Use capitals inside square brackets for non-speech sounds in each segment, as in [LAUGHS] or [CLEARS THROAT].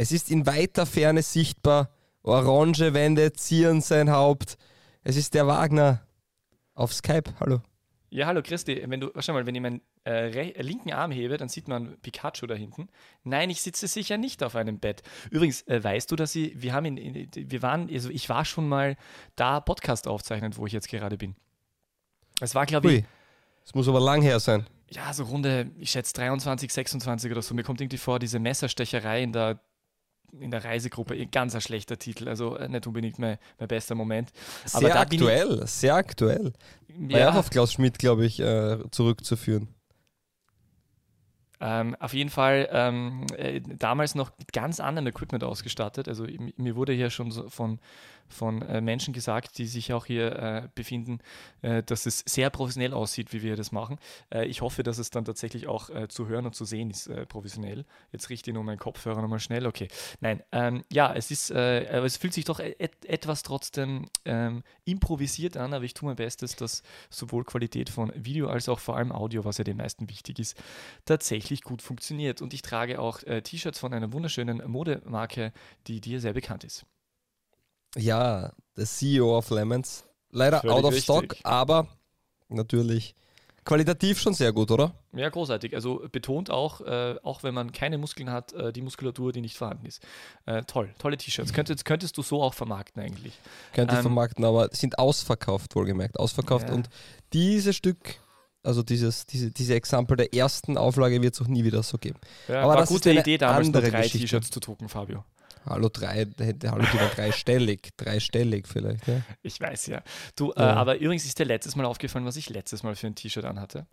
Es ist in weiter Ferne sichtbar. Orange Wände zieren sein Haupt. Es ist der Wagner. Auf Skype, hallo. Ja, hallo Christi. Wenn du, schau mal, wenn ich meinen äh, linken Arm hebe, dann sieht man Pikachu da hinten. Nein, ich sitze sicher nicht auf einem Bett. Übrigens, äh, weißt du, dass sie, wir haben in, in, wir waren, also ich war schon mal da Podcast aufzeichnen, wo ich jetzt gerade bin. Es war, glaube ich. Es muss aber lang her sein. Ja, so Runde, ich schätze 23, 26 oder so. Mir kommt irgendwie vor, diese Messerstecherei in der in der Reisegruppe, ganz ein schlechter Titel, also äh, nicht unbedingt mein, mein bester Moment. Aber sehr aktuell, ich, sehr aktuell. War ja auch auf Klaus Schmidt, glaube ich, äh, zurückzuführen. Ähm, auf jeden Fall ähm, äh, damals noch mit ganz anderem Equipment ausgestattet. Also mir wurde hier schon so von von äh, Menschen gesagt, die sich auch hier äh, befinden, äh, dass es sehr professionell aussieht, wie wir das machen. Äh, ich hoffe, dass es dann tatsächlich auch äh, zu hören und zu sehen ist, professionell. Jetzt richte ich nur meinen Kopfhörer nochmal schnell. Okay. Nein, ähm, ja, es ist, aber es fühlt sich doch et etwas trotzdem ähm, improvisiert an, aber ich tue mein Bestes, dass sowohl Qualität von Video als auch vor allem Audio, was ja den meisten wichtig ist, tatsächlich gut funktioniert. Und ich trage auch T-Shirts von einer wunderschönen Modemarke, die dir sehr bekannt ist. Ja, der CEO of Lemons. Leider Völlig out of richtig. stock, aber natürlich qualitativ schon sehr gut, oder? Ja, großartig. Also betont auch, äh, auch wenn man keine Muskeln hat, äh, die Muskulatur, die nicht vorhanden ist. Äh, toll, tolle T-Shirts. Könntest, könntest du so auch vermarkten eigentlich. Könnte ähm, vermarkten, aber sind ausverkauft, wohlgemerkt. Ausverkauft. Ja. Und dieses Stück, also dieses, diese, diese Exempel der ersten Auflage wird es auch nie wieder so geben. Ja, aber war das gute Idee, damals nur drei T-Shirts zu drucken, Fabio. Hallo drei, hätte Hallo sogar dreistellig, dreistellig vielleicht. Ja. Ich weiß ja. Du, äh, ja. Äh, aber übrigens ist dir letztes Mal aufgefallen, was ich letztes Mal für ein T-Shirt anhatte.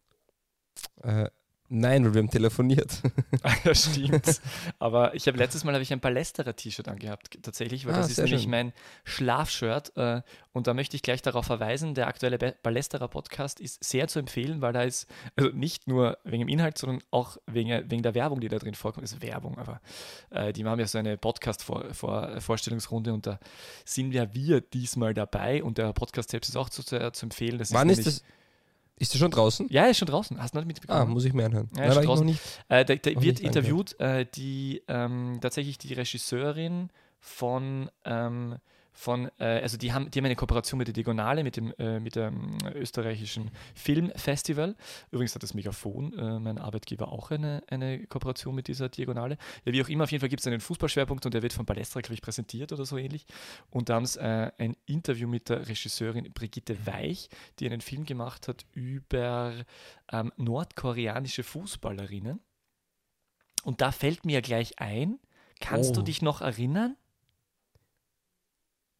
Äh, Nein, weil wir haben telefoniert. [LAUGHS] Ah, ja, stimmt. [LAUGHS] Aber ich habe letztes Mal habe ich ein Ballesterer-T-Shirt angehabt, tatsächlich, weil ah, das ist nämlich schön. mein Schlafshirt. Äh, und da möchte ich gleich darauf verweisen, der aktuelle Ballesterer-Podcast ist sehr zu empfehlen, weil da ist, also nicht nur wegen dem Inhalt, sondern auch wegen, wegen der Werbung, die da drin vorkommt. Das ist Werbung, aber äh, die machen ja so eine Podcast-Vorstellungsrunde und da sind ja wir diesmal dabei und der Podcast selbst ist auch zu, zu, zu empfehlen. Das Wann ist, ist das? Ist er schon draußen? Ja, er ist schon draußen. Hast du noch mitbekommen? Ah, muss ich mir anhören. Ja, er ist schon draußen. Nicht, äh, da, da wird interviewt äh, die ähm, tatsächlich die Regisseurin von ähm, von, äh, also die haben, die haben eine Kooperation mit der Diagonale, mit dem, äh, mit dem österreichischen Filmfestival. Übrigens hat das Megafon, äh, mein Arbeitgeber, auch eine, eine Kooperation mit dieser Diagonale. Ja, wie auch immer, auf jeden Fall gibt es einen Fußballschwerpunkt und der wird von Balestra, glaube ich, präsentiert oder so ähnlich. Und da haben sie äh, ein Interview mit der Regisseurin Brigitte Weich, die einen Film gemacht hat über ähm, nordkoreanische Fußballerinnen. Und da fällt mir gleich ein, kannst oh. du dich noch erinnern?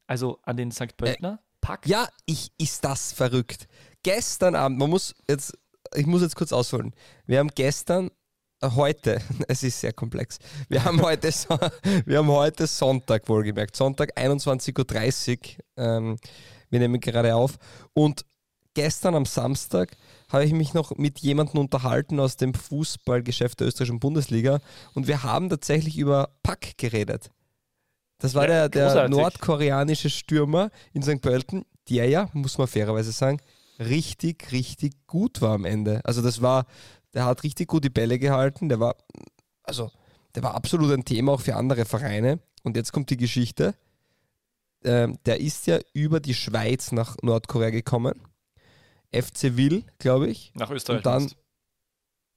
Also an den St. Pöltner äh, Pack? Ja, ich, ist das verrückt. Gestern Abend, man muss jetzt, ich muss jetzt kurz ausholen. Wir haben gestern, äh, heute, [LAUGHS] es ist sehr komplex, wir haben [LAUGHS] heute, wir haben heute Sonntag wohlgemerkt, Sonntag 21.30 Uhr, ähm, wir nehmen gerade auf und gestern am Samstag habe ich mich noch mit jemandem unterhalten aus dem Fußballgeschäft der österreichischen Bundesliga und wir haben tatsächlich über Pack geredet. Das war ja, der, der nordkoreanische Stürmer in St. Pölten, der ja, muss man fairerweise sagen, richtig, richtig gut war am Ende. Also das war, der hat richtig gut die Bälle gehalten, der war, also der war absolut ein Thema auch für andere Vereine. Und jetzt kommt die Geschichte. Ähm, der ist ja über die Schweiz nach Nordkorea gekommen. FC Will, glaube ich. Nach Österreich. Und dann,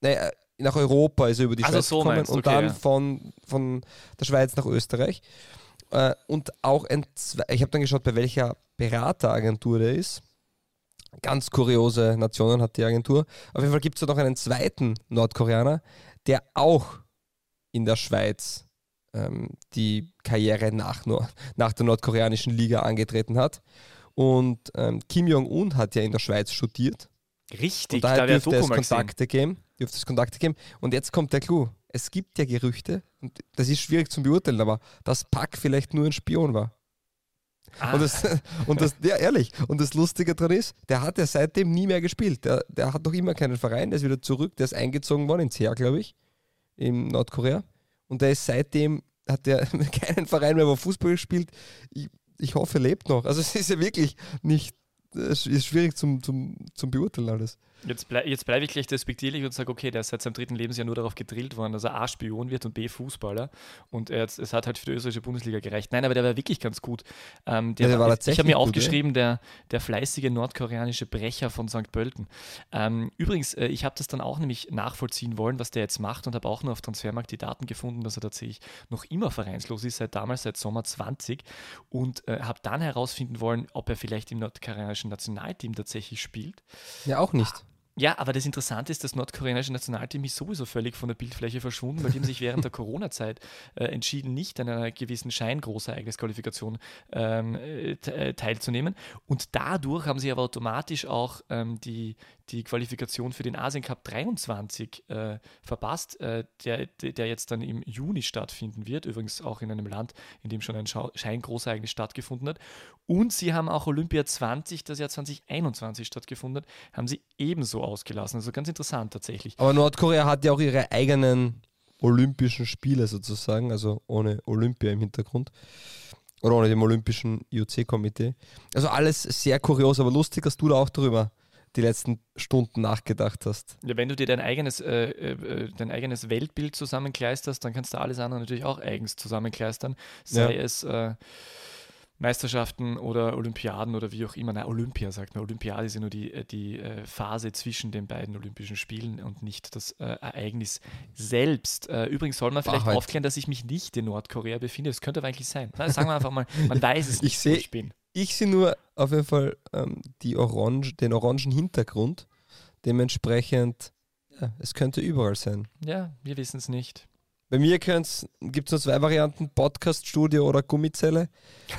äh, nach Europa ist er über die also Schweiz so gekommen und okay, dann ja. von, von der Schweiz nach Österreich. Äh, und auch ein, ich habe dann geschaut, bei welcher Berateragentur der ist. Ganz kuriose Nationen hat die Agentur. Auf jeden Fall gibt es noch einen zweiten Nordkoreaner, der auch in der Schweiz ähm, die Karriere nach, nach der nordkoreanischen Liga angetreten hat. Und ähm, Kim Jong-un hat ja in der Schweiz studiert. Richtig, und daher da dürfte es Kontakte geben, dürfte es Kontakte geben. Und jetzt kommt der Clou es gibt ja Gerüchte, und das ist schwierig zu beurteilen, aber dass Pack vielleicht nur ein Spion war. Ah. Und, das, [LAUGHS] und das, ja, ehrlich, und das Lustige daran ist, der hat ja seitdem nie mehr gespielt. Der, der hat doch immer keinen Verein, der ist wieder zurück, der ist eingezogen worden ins Heer, glaube ich, in Nordkorea. Und der ist seitdem, hat der [LAUGHS] keinen Verein mehr, wo Fußball gespielt. Ich, ich hoffe, er lebt noch. Also es ist ja wirklich nicht, es ist schwierig zum, zum, zum Beurteilen alles. Jetzt, blei jetzt bleibe ich gleich despektierlich und sage, okay, der ist seit seinem dritten Lebensjahr nur darauf gedrillt worden, dass er A Spion wird und B Fußballer. Und er, es hat halt für die österreichische Bundesliga gereicht. Nein, aber der war wirklich ganz gut. Ähm, der, ja, der war ich, ich habe mir aufgeschrieben, der, der fleißige nordkoreanische Brecher von St. Pölten. Ähm, übrigens, äh, ich habe das dann auch nämlich nachvollziehen wollen, was der jetzt macht und habe auch nur auf Transfermarkt die Daten gefunden, dass er tatsächlich noch immer vereinslos ist, seit damals, seit Sommer 20 und äh, habe dann herausfinden wollen, ob er vielleicht im nordkoreanischen Nationalteam tatsächlich spielt. Ja, auch nicht. Ja, aber das Interessante ist, das nordkoreanische Nationalteam ist sowieso völlig von der Bildfläche verschwunden, weil die haben sich während der [LAUGHS] Corona-Zeit äh, entschieden, nicht an einer gewissen Scheingroßereignisqualifikation ähm, äh, äh, teilzunehmen. Und dadurch haben sie aber automatisch auch ähm, die, die Qualifikation für den Asien Cup 23 äh, verpasst, äh, der, der jetzt dann im Juni stattfinden wird, übrigens auch in einem Land, in dem schon ein Scheingroßereignis stattgefunden hat. Und sie haben auch Olympia 20, das Jahr 2021 stattgefunden hat, haben sie ebenso ausgelassen. Also ganz interessant tatsächlich. Aber Nordkorea hat ja auch ihre eigenen Olympischen Spiele sozusagen, also ohne Olympia im Hintergrund. Oder ohne dem Olympischen IOC-Komitee. Also alles sehr kurios, aber lustig, dass du da auch darüber die letzten Stunden nachgedacht hast. Ja, wenn du dir dein eigenes, äh, äh, dein eigenes Weltbild zusammenkleisterst, dann kannst du alles andere natürlich auch eigens zusammenkleistern. Sei ja. es äh, Meisterschaften oder Olympiaden oder wie auch immer. Na, Olympia sagt man. Olympiade ist ja nur die, äh, die äh, Phase zwischen den beiden Olympischen Spielen und nicht das äh, Ereignis selbst. Äh, übrigens soll man vielleicht Wahrheit. aufklären, dass ich mich nicht in Nordkorea befinde. Das könnte aber eigentlich sein. Na, sagen wir einfach mal, man [LAUGHS] weiß es nicht, ich seh, wo ich bin. Ich sehe nur auf jeden Fall ähm, die Orange, den orangen Hintergrund. Dementsprechend, ja, es könnte überall sein. Ja, wir wissen es nicht. Bei mir gibt es nur zwei Varianten, Podcast-Studio oder Gummizelle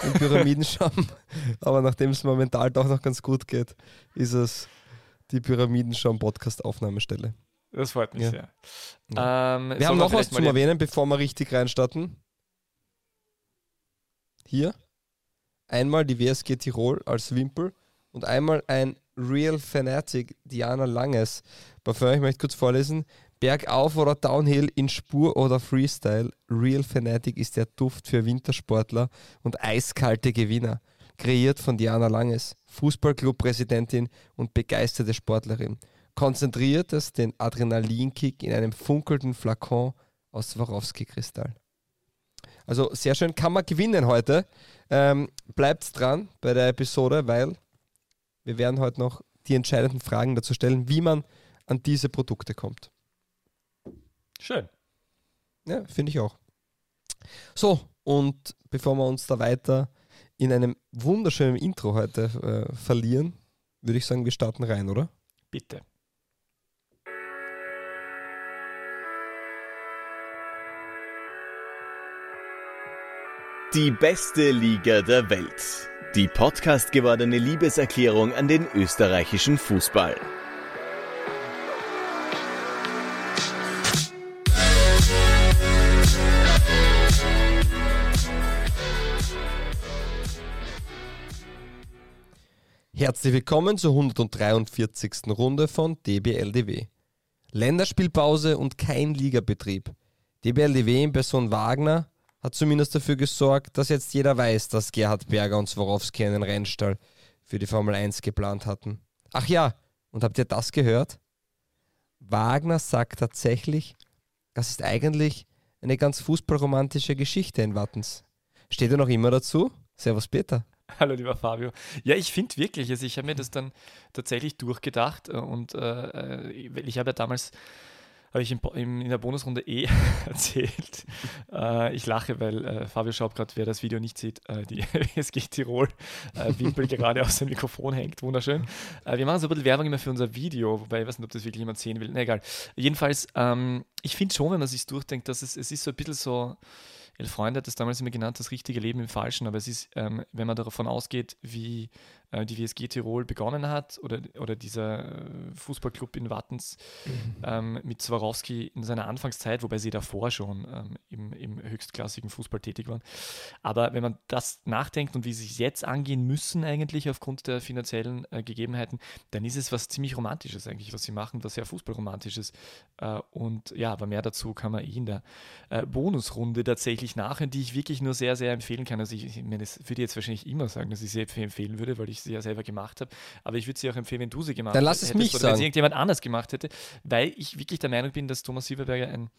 im Pyramidenschaum. [LAUGHS] Aber nachdem es momentan doch noch ganz gut geht, ist es die Pyramidenschaum-Podcast-Aufnahmestelle. Das freut mich ja. sehr. Ja. Ähm, wir haben noch was zum Erwähnen, bevor wir richtig reinstarten. Hier einmal die WSG Tirol als Wimpel und einmal ein Real Fanatic Diana Langes. Parfum, ich möchte kurz vorlesen. Bergauf oder Downhill in Spur oder Freestyle. Real Fanatic ist der Duft für Wintersportler und eiskalte Gewinner. Kreiert von Diana Langes, Fußballclub-Präsidentin und begeisterte Sportlerin. Konzentriert es den Adrenalinkick in einem funkelnden Flakon aus Swarovski-Kristall. Also sehr schön, kann man gewinnen heute. Ähm, bleibt dran bei der Episode, weil wir werden heute noch die entscheidenden Fragen dazu stellen, wie man an diese Produkte kommt. Schön. Ja, finde ich auch. So, und bevor wir uns da weiter in einem wunderschönen Intro heute äh, verlieren, würde ich sagen, wir starten rein, oder? Bitte. Die beste Liga der Welt. Die Podcast gewordene Liebeserklärung an den österreichischen Fußball. Herzlich willkommen zur 143. Runde von DBLDW. Länderspielpause und kein Ligabetrieb. DBLDW in Person Wagner hat zumindest dafür gesorgt, dass jetzt jeder weiß, dass Gerhard Berger und Swarovski einen Rennstall für die Formel 1 geplant hatten. Ach ja, und habt ihr das gehört? Wagner sagt tatsächlich, das ist eigentlich eine ganz fußballromantische Geschichte in Wattens. Steht er noch immer dazu? Servus Peter. [LAUGHS] Hallo lieber Fabio. Ja, ich finde wirklich, also ich habe mir das dann tatsächlich durchgedacht und äh, äh ich habe ja damals habe ich in, in, der Bonusrunde eh [LAUGHS] erzählt. Äh, ich lache, weil äh, Fabio schaut gerade, wer das Video nicht sieht, äh, die [LAUGHS] SG Tirol äh, Wimpel gerade aus dem Mikrofon hängt. Wunderschön. Äh, wir machen so ein bisschen Werbung immer für unser Video, wobei ich weiß nicht, ob das wirklich jemand sehen will. Na egal. Jedenfalls, ähm, ich finde schon, wenn man sich durchdenkt, dass es, es ist so ein bisschen so, Elf Freunde hat das damals immer genannt, das richtige Leben im Falschen, aber es ist, ähm, wenn man davon ausgeht, wie äh, die WSG Tirol begonnen hat oder, oder dieser äh, Fußballclub in Wattens mhm. ähm, mit Swarovski in seiner Anfangszeit, wobei sie davor schon ähm, im, im höchstklassigen Fußball tätig waren. Aber wenn man das nachdenkt und wie sie es jetzt angehen müssen eigentlich aufgrund der finanziellen äh, Gegebenheiten, dann ist es was ziemlich Romantisches eigentlich, was sie machen, was sehr Fußballromantisches. Äh, und ja, aber mehr dazu kann man eh in der äh, Bonusrunde tatsächlich nachhören, die ich wirklich nur sehr, sehr empfehlen kann. Also ich, ich meine, das würde ich jetzt wahrscheinlich immer sagen, dass ich sie empfehlen würde, weil ich ich sie ja selber gemacht habe. Aber ich würde sie auch empfehlen, wenn du sie gemacht Dann lass es hättest mich oder sagen. wenn sie irgendjemand anders gemacht hätte, weil ich wirklich der Meinung bin, dass Thomas Silberberger ein,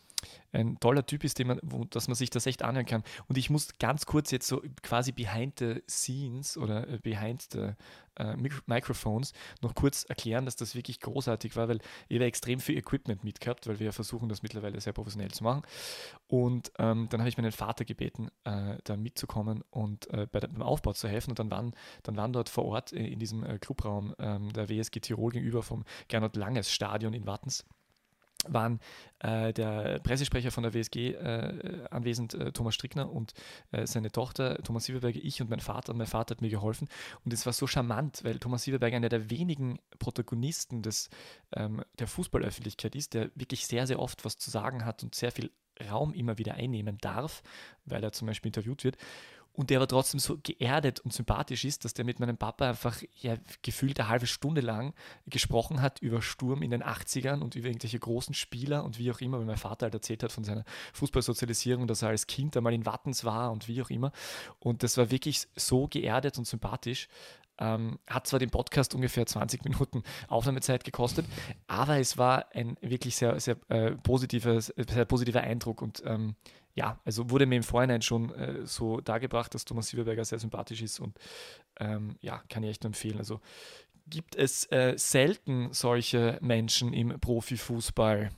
ein toller Typ ist, man, wo, dass man sich das echt anhören kann. Und ich muss ganz kurz jetzt so quasi behind the scenes oder äh, behind the äh, Mic- Microphones noch kurz erklären, dass das wirklich großartig war, weil habe extrem viel Equipment mitgehabt, weil wir ja versuchen, das mittlerweile sehr professionell zu machen. Und ähm, dann habe ich meinen Vater gebeten, äh, da mitzukommen und äh, bei der, beim Aufbau zu helfen. Und dann waren, dann waren dort vor Ort äh, in diesem äh, Clubraum ähm, der WSG Tirol gegenüber vom Gernot Langes Stadion in Wattens waren äh, der Pressesprecher von der WSG äh, anwesend, äh, Thomas Strickner und äh, seine Tochter, Thomas Sieberberger, ich und mein Vater. Und mein Vater hat mir geholfen. Und es war so charmant, weil Thomas Sieberberger einer der wenigen Protagonisten des, ähm, der Fußballöffentlichkeit ist, der wirklich sehr, sehr oft was zu sagen hat und sehr viel Raum immer wieder einnehmen darf, weil er zum Beispiel interviewt wird und der aber trotzdem so geerdet und sympathisch ist, dass der mit meinem Papa einfach ja, gefühlt eine halbe Stunde lang gesprochen hat über Sturm in den 80ern und über irgendwelche großen Spieler und wie auch immer, weil mein Vater halt erzählt hat von seiner Fußballsozialisierung, dass er als Kind einmal in Wattens war und wie auch immer. Und das war wirklich so geerdet und sympathisch. Ähm, hat zwar den Podcast ungefähr 20 Minuten Aufnahmezeit gekostet, aber es war ein wirklich sehr, sehr, äh, positiver, sehr positiver Eindruck und ähm, ja, also wurde mir im Vorhinein schon äh, so dargebracht, dass Thomas Sieberberger sehr sympathisch ist und ähm, ja, kann ich echt nur empfehlen. Also gibt es äh, selten solche Menschen im Profifußball.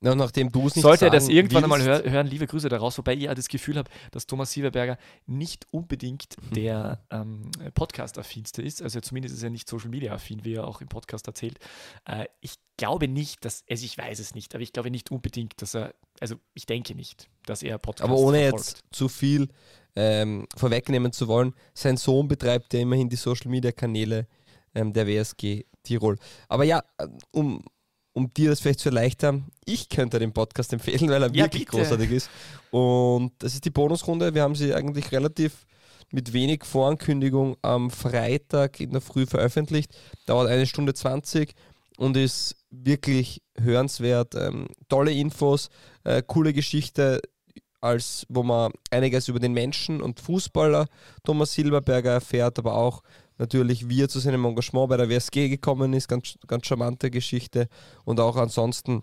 Na, nachdem du es nicht Sollte er das irgendwann einmal hör, hören, liebe Grüße daraus, wobei ich ja das Gefühl habe, dass Thomas Sieberberger nicht unbedingt der ähm, Podcast-affinste ist. Also zumindest ist er nicht Social-Media-affin, wie er auch im Podcast erzählt. Äh, ich glaube nicht, dass, also ich weiß es nicht, aber ich glaube nicht unbedingt, dass er, also ich denke nicht, dass er Podcast Aber ohne verfolgt. jetzt zu viel ähm, vorwegnehmen zu wollen, sein Sohn betreibt ja immerhin die Social Media Kanäle ähm, der WSG Tirol. Aber ja, äh, um, um dir das vielleicht zu erleichtern, ich könnte den Podcast empfehlen, weil er Ja, wirklich bitte. großartig ist. Und das ist die Bonusrunde. Wir haben sie eigentlich relativ mit wenig Vorankündigung am Freitag in der Früh veröffentlicht. Dauert eine Stunde 20 und ist wirklich hörenswert. Ähm, tolle Infos, äh, coole Geschichte, als wo man einiges über den Menschen und Fußballer Thomas Silberberger erfährt, aber auch natürlich, wie er zu seinem Engagement bei der WSG gekommen ist, ganz, ganz charmante Geschichte und auch ansonsten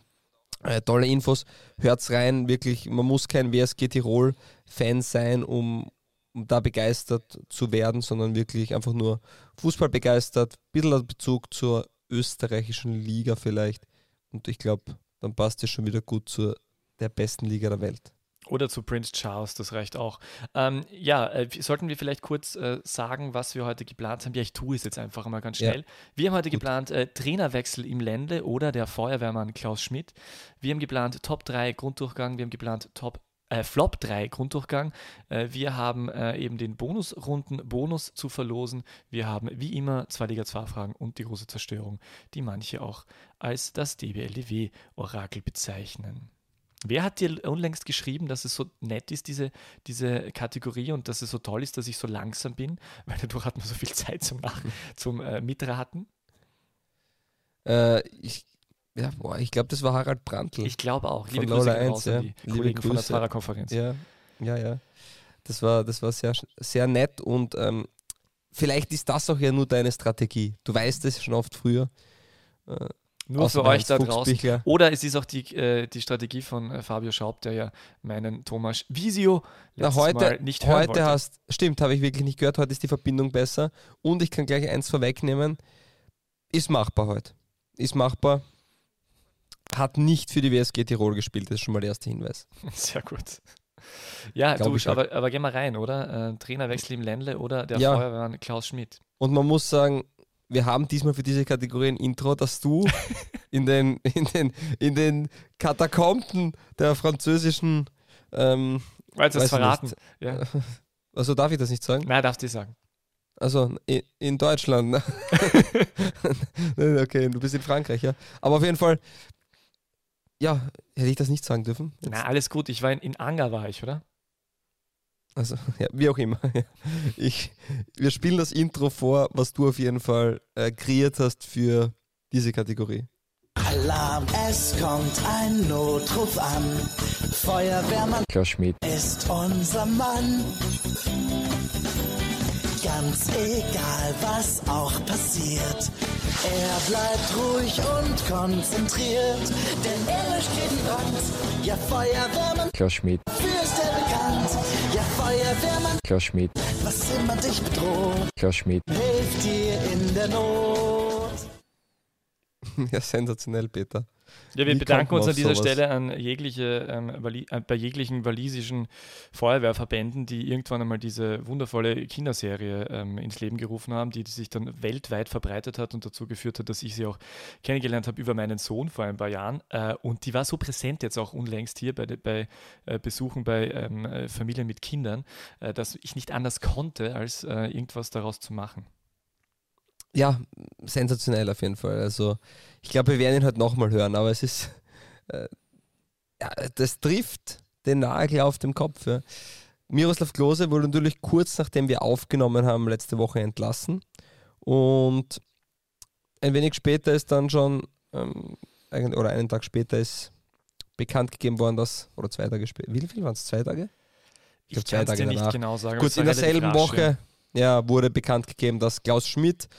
äh, tolle Infos. Hört's rein, wirklich, man muss kein WSG Tirol-Fan sein, um, um da begeistert zu werden, sondern wirklich einfach nur Fußball begeistert, ein bisschen Bezug zur österreichischen Liga vielleicht. Und ich glaube, dann passt es schon wieder gut zur der besten Liga der Welt. Oder zu Prince Charles, das reicht auch. Ähm, ja, äh, sollten wir vielleicht kurz äh, sagen, was wir heute geplant haben? Ja, ich tue es jetzt einfach mal ganz Ja. schnell. Wir haben heute geplant äh, Trainerwechsel im Ländle oder der Feuerwehrmann Klaus Schmidt. Wir haben geplant Top 3 Grunddurchgang, wir haben geplant Top äh, Flop 3 Grunddurchgang. Äh, wir haben äh, eben den Bonusrunden Bonus zu verlosen. Wir haben wie immer zwei Liga 2 Fragen und die große Zerstörung, die manche auch als das DBLDW Orakel bezeichnen. Wer hat dir unlängst geschrieben, dass es so nett ist, diese, diese Kategorie und dass es so toll ist, dass ich so langsam bin? [LAUGHS] Weil dadurch hat man so viel Zeit zum, Nach [LAUGHS] zum äh, Mitraten. Äh, ich ja, boah, ich glaube, das war Harald Brandl. Ich glaube auch. Liebe Von Grüße Lola gehen 1, raus ja. an die Liebe Kollegen von der Grüße. Zwarer-Konferenz. Ja, ja, ja. Das war, das war sehr, sehr nett und ähm, vielleicht ist das auch ja nur deine Strategie. Du weißt es schon oft früher. Äh, Nur außer für euch da draußen. Oder es ist auch die, äh, die Strategie von äh, Fabio Schaub, der ja meinen Thomas Visio Na, heute Mal nicht hören heute wollte. hast, stimmt, habe ich wirklich nicht gehört. Heute ist die Verbindung besser und ich kann gleich eins vorwegnehmen. Ist machbar heute. Ist machbar. Hat nicht für die WSG Tirol gespielt, das ist schon mal der erste Hinweis. [LAUGHS] Sehr gut. Ja, Glaub du, ich aber, aber geh mal rein, oder? Äh, Trainerwechsel im Ländle oder der Ja. Feuerwehrmann Klaus Schmidt. Und man muss sagen, wir haben diesmal für diese Kategorie ein Intro, dass du [LAUGHS] in den, in den, in den Katakomben der französischen, ähm, Weil es verraten. nicht. Ja. [LAUGHS] also darf ich das nicht sagen? Nein, darfst du sagen. Also in, Deutschland. ne? [LAUGHS] Okay, du bist in Frankreich, ja. Aber auf jeden Fall, ja, hätte ich das nicht sagen dürfen? Jetzt- Na, alles gut. Ich war in, in Anger, war ich, oder? Also, [LAUGHS] ja, wie auch immer. [LAUGHS] Ich, wir spielen das Intro vor, was du auf jeden Fall äh, kreiert hast für diese Kategorie. Alarm, es kommt ein Notruf an. Feuerwehrmann Klaus Schmidt. ist unser Mann. Ganz egal, was auch passiert. Er bleibt ruhig und konzentriert, denn er löscht jeden Brand. Ja, Feuerwehrmann, Klaus Schmidt, für ist er bekannt. Ja, Feuerwehrmann, Klaus Schmidt, was immer dich bedroht, Klaus Schmidt, hilft dir in der Not. [LAUGHS] Ja, sensationell, Peter. Ja, wir Wie bedanken uns an dieser sowas? Stelle an jegliche, ähm, äh, bei jeglichen walisischen Feuerwehrverbänden, die irgendwann einmal diese wundervolle Kinderserie ähm, ins Leben gerufen haben, die, die sich dann weltweit verbreitet hat und dazu geführt hat, dass ich sie auch kennengelernt habe über meinen Sohn vor ein paar Jahren. Äh, und die war so präsent jetzt auch unlängst hier bei, bei äh, Besuchen bei ähm, äh, Familien mit Kindern, äh, dass ich nicht anders konnte, als äh, irgendwas daraus zu machen. Ja, sensationell auf jeden Fall. Also, ich glaube, wir werden ihn heute nochmal hören, aber es ist, [LAUGHS] äh, ja, das trifft den Nagel auf dem Kopf. Ja. Miroslav Klose wurde natürlich kurz nachdem wir aufgenommen haben, letzte Woche entlassen. Und ein wenig später ist dann schon, ähm, oder einen Tag später ist bekannt gegeben worden, dass, oder zwei Tage später, wie viel waren es? Zwei Tage? Ich, zwei kann es Tage dir nicht danach. genau sagen. war in derselben. Woche ja, wurde bekannt gegeben, dass Klaus Schmidt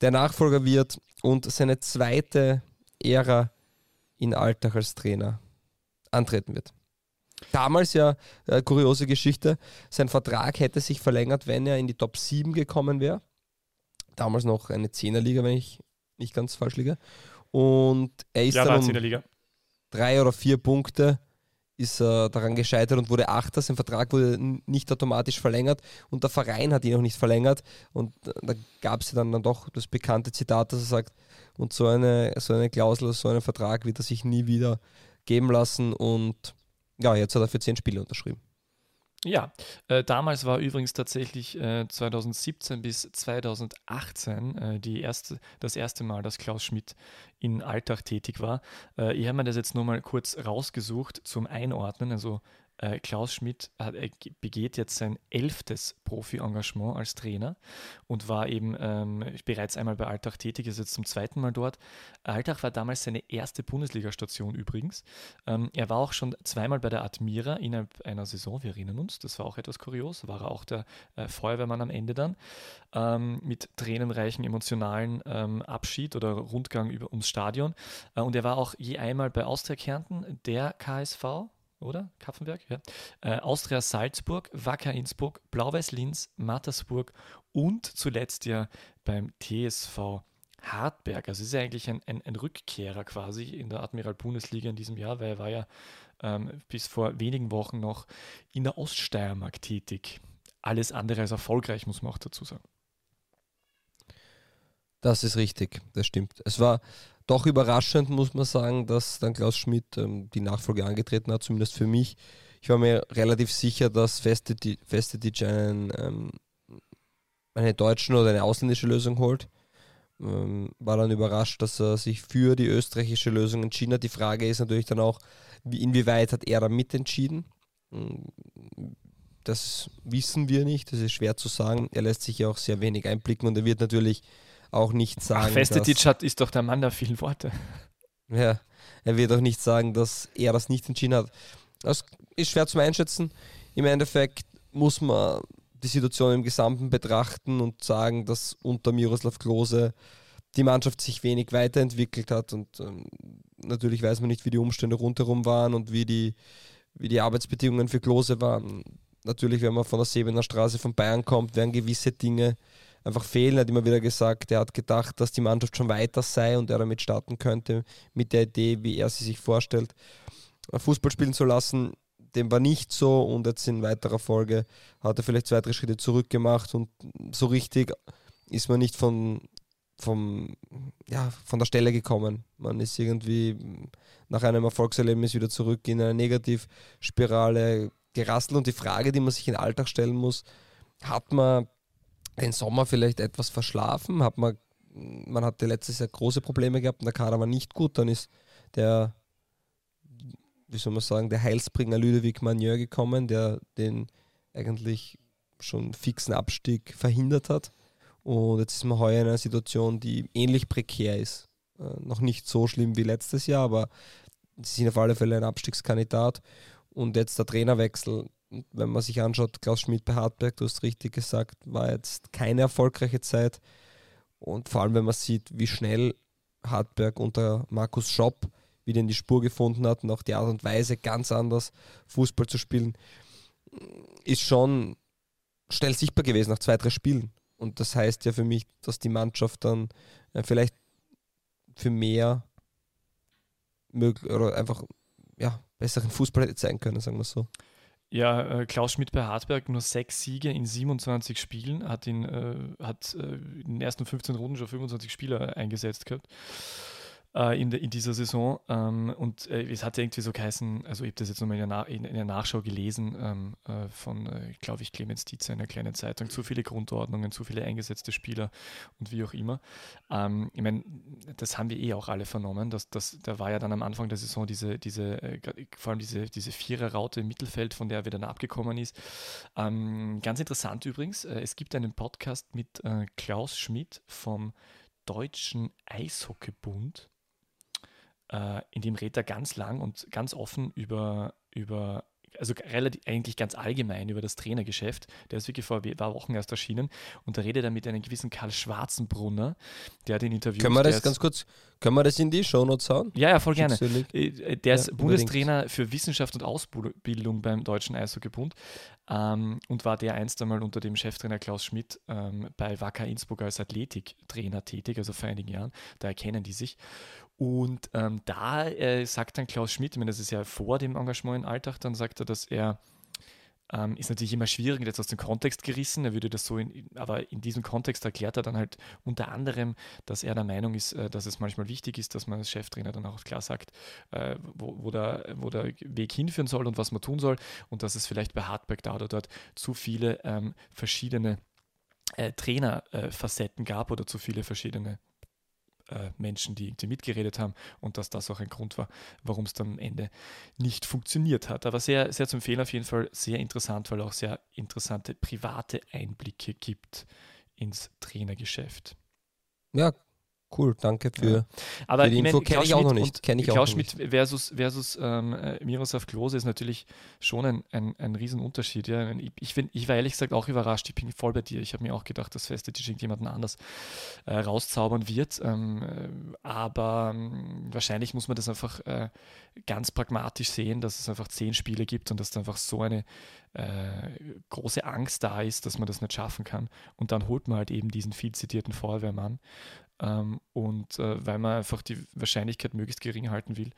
der Nachfolger wird und seine zweite Ära in Alltag als Trainer antreten wird. Damals ja, äh, kuriose Geschichte, sein Vertrag hätte sich verlängert, wenn er in die Top 7 gekommen wäre. Damals noch eine Zehnerliga, wenn ich nicht ganz falsch liege. Und er ist Ja, dann um Liga. drei oder vier Punkte ist er daran gescheitert und wurde Achter. Sein Vertrag wurde nicht automatisch verlängert und der Verein hat ihn auch nicht verlängert. Und äh, da gab es dann, dann doch das bekannte Zitat, dass er sagt, und so eine, so eine Klausel, so einen Vertrag wird er sich nie wieder geben lassen. Und ja, jetzt hat er für zehn Spiele unterschrieben. Ja, äh, damals war übrigens tatsächlich äh, 2017 bis 2018 äh, die erste, das erste Mal, dass Klaus Schmidt in Alltag tätig war. Äh, ich habe mir das jetzt nur mal kurz rausgesucht zum Einordnen. Also äh, Klaus Schmidt hat, ge- begeht jetzt sein elftes Profi-Engagement als Trainer und war eben ähm, bereits einmal bei Alltag tätig, ist jetzt zum zweiten Mal dort. Alltag war damals seine erste Bundesliga-Station übrigens. Ähm, er war auch schon zweimal bei der Admira innerhalb einer Saison, wir erinnern uns, das war auch etwas kurios, war er auch der äh, Feuerwehrmann am Ende dann, ähm, mit tränenreichen, emotionalen ähm, Abschied oder Rundgang über, ums Stadion. Äh, und er war auch je einmal bei Austria Kärnten, der KSV, oder? Kapfenberg, ja. Äh, Austria Salzburg, Wacker Innsbruck, Blau-Weiß Linz, Mattersburg und zuletzt ja beim TSV Hartberg. Also ist ja eigentlich ein, ein, ein Rückkehrer quasi in der Admiral Bundesliga in diesem Jahr, weil er war ja ähm, bis vor wenigen Wochen noch in der Oststeiermark tätig. Alles andere als erfolgreich, muss man auch dazu sagen. Das ist richtig, das stimmt. Es war doch überraschend, muss man sagen, dass dann Klaus Schmidt ähm, die Nachfolge angetreten hat, zumindest für mich. Ich war mir relativ sicher, dass Festetic einen, ähm, eine deutsche oder eine ausländische Lösung holt. Ähm, war dann überrascht, dass er sich für die österreichische Lösung entschieden hat. Die Frage ist natürlich dann auch, wie, inwieweit hat er da mitentschieden? Ähm, Das wissen wir nicht, das ist schwer zu sagen. Er lässt sich ja auch sehr wenig einblicken und er wird natürlich auch nicht sagen, Ach, Festetic hat, ist doch der Mann der vielen Worte. ja, er wird auch nicht sagen, dass er das nicht entschieden hat. Das ist schwer zum Einschätzen. Im Endeffekt muss man die Situation im Gesamten betrachten und sagen, dass unter Miroslav Klose die Mannschaft sich wenig weiterentwickelt hat und ähm, natürlich weiß man nicht, wie die Umstände rundherum waren und wie die, wie die Arbeitsbedingungen für Klose waren. Natürlich, wenn man von der Sebener Straße von Bayern kommt, werden gewisse Dinge einfach fehlen. Er hat immer wieder gesagt, er hat gedacht, dass die Mannschaft schon weiter sei und er damit starten könnte mit der Idee, wie er sie sich vorstellt, Fußball spielen zu lassen. Dem war nicht so und jetzt in weiterer Folge hat er vielleicht zwei, drei Schritte zurück gemacht und so richtig ist man nicht von, vom, ja, von der Stelle gekommen. Man ist irgendwie nach einem Erfolgserlebnis wieder zurück in eine Negativspirale gerasselt und die Frage, die man sich in den Alltag stellen muss, hat man den Sommer vielleicht etwas verschlafen? Hat man, man hatte letztes Jahr große Probleme gehabt und der Kader war nicht gut, dann ist der, wie soll man sagen, der Heilsbringer Ludovic Magnier gekommen, der den eigentlich schon fixen Abstieg verhindert hat. Und jetzt ist man heuer in einer Situation, die ähnlich prekär ist. Äh, noch nicht so schlimm wie letztes Jahr, aber sie sind auf alle Fälle ein Abstiegskandidat. Und jetzt der Trainerwechsel wenn man sich anschaut, Klaus Schmidt bei Hartberg, du hast richtig gesagt, war jetzt keine erfolgreiche Zeit. Und vor allem, wenn man sieht, wie schnell Hartberg unter Markus Schopp wieder in die Spur gefunden hat und auch die Art und Weise, ganz anders Fußball zu spielen, ist schon schnell sichtbar gewesen nach zwei, drei Spielen. Und das heißt ja für mich, dass die Mannschaft dann äh, vielleicht für mehr möglich oder einfach ja, besseren Fußball hätte sein können, sagen wir so. Ja, äh, Klaus Schmidt bei Hartberg nur sechs Siege in 27 Spielen, hat, ihn, äh, hat äh, in den ersten 15 Runden schon 25 Spieler eingesetzt gehabt äh, in, de, in, dieser Saison. Ähm, und äh, es hat irgendwie so geheißen, also ich habe das jetzt nochmal in, der in, in der Nachschau gelesen ähm, äh, von, äh, glaube ich, Clemens Dietzer in einer kleinen Zeitung, zu viele Grundordnungen, zu viele eingesetzte Spieler und wie auch immer. Ähm, ich meine, das haben wir eh auch alle vernommen. Dass, dass, da war ja dann am Anfang der Saison diese, diese äh, vor allem diese, diese Vierer-Raute im Mittelfeld, von der er wieder abgekommen ist. Ähm, ganz interessant übrigens, äh, es gibt einen Podcast mit Klaus Schmidt vom Deutschen Eishockeybund äh, in dem redet er ganz lang und ganz offen über, über also relativ, eigentlich ganz allgemein über das Trainergeschäft. Der ist wirklich vor paar Wochen erst erschienen und da redet er mit einem gewissen Karl Schwarzenbrunner, der den Interview. Können wir das ganz kurz, können wir das in die Shownotes hauen? Ja, ja, voll gerne. Äh, äh, der ist ja, Bundestrainer für Wissenschaft und Ausbildung beim Deutschen Eishockeybund ähm, und war der einst einmal unter dem Cheftrainer Klaus Schmidt ähm, bei Wacker Innsbruck als Athletiktrainer tätig, also vor einigen Jahren. Da erkennen die sich. Und ähm, da äh, sagt dann Klaus Schmidt, ich meine, das ist ja vor dem Engagement im Alltag, dann sagt er, dass er, ähm, ist natürlich immer schwierig, jetzt aus dem Kontext gerissen, er würde das so, in, aber in diesem Kontext erklärt er dann halt unter anderem, dass er der Meinung ist, äh, dass es manchmal wichtig ist, dass man als Cheftrainer dann auch klar sagt, äh, wo, wo, der, wo der Weg hinführen soll und was man tun soll. Und dass es vielleicht bei Hartberg da oder dort zu viele ähm, verschiedene äh, Trainerfacetten gab oder zu viele verschiedene äh, Menschen, die, die mitgeredet haben und dass das auch ein Grund war, warum es dann am Ende nicht funktioniert hat. Aber sehr, sehr zu empfehlen auf jeden Fall, sehr interessant, weil auch sehr interessante private Einblicke gibt ins Trainergeschäft. Ja, Cool, danke für, ja. Aber für die Info. Kenne ich auch noch nicht. Kenn ich Klaus auch Schmidt versus, versus ähm, äh, Miroslav Klose ist natürlich schon ein, ein, ein Riesenunterschied. Ja. Ich, ich, find, ich war ehrlich gesagt auch überrascht. Ich bin voll bei dir. Ich habe mir auch gedacht, dass Feste Tisch irgendjemanden anders äh, rauszaubern wird. Ähm, äh, aber ähm, wahrscheinlich muss man das einfach äh, ganz pragmatisch sehen, dass es einfach zehn Spiele gibt und dass da einfach so eine äh, große Angst da ist, dass man das nicht schaffen kann. Und dann holt man halt eben diesen viel zitierten Feuerwehrmann ähm, und äh, weil man einfach die Wahrscheinlichkeit möglichst gering halten will,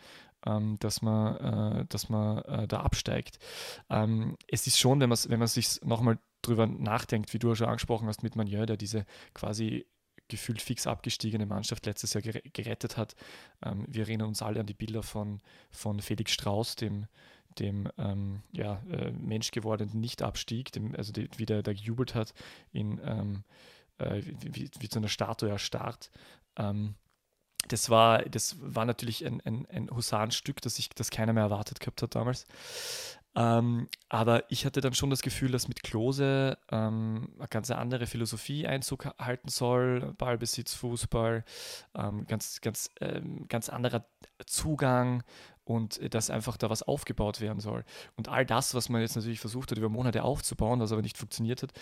ähm, dass man, äh, dass man äh, da absteigt. Ähm, es ist schon, wenn, wenn man sich nochmal drüber nachdenkt, wie du schon angesprochen hast mit Manier, der diese quasi gefühlt fix abgestiegene Mannschaft letztes Jahr gerettet hat. Ähm, wir erinnern uns alle an die Bilder von, von Felix Strauß, dem, dem ähm, ja, äh, Mensch gewordenen Nicht-Abstieg, also die, wie der, der gejubelt hat in, ähm, äh, wie, wie, zu einer Statue erstarrt. Ähm, das war, das war natürlich ein, ein, ein Husarenstück, das, ich, das keiner mehr erwartet gehabt hat damals. Ähm, aber ich hatte dann schon das Gefühl, dass mit Klose ähm, eine ganz andere Philosophie Einzug halten soll, Ballbesitz, Fußball, ähm, ganz, ganz, ähm, ganz anderer Zugang und dass einfach da was aufgebaut werden soll. Und all das, was man jetzt natürlich versucht hat, über Monate aufzubauen, was aber nicht funktioniert hat,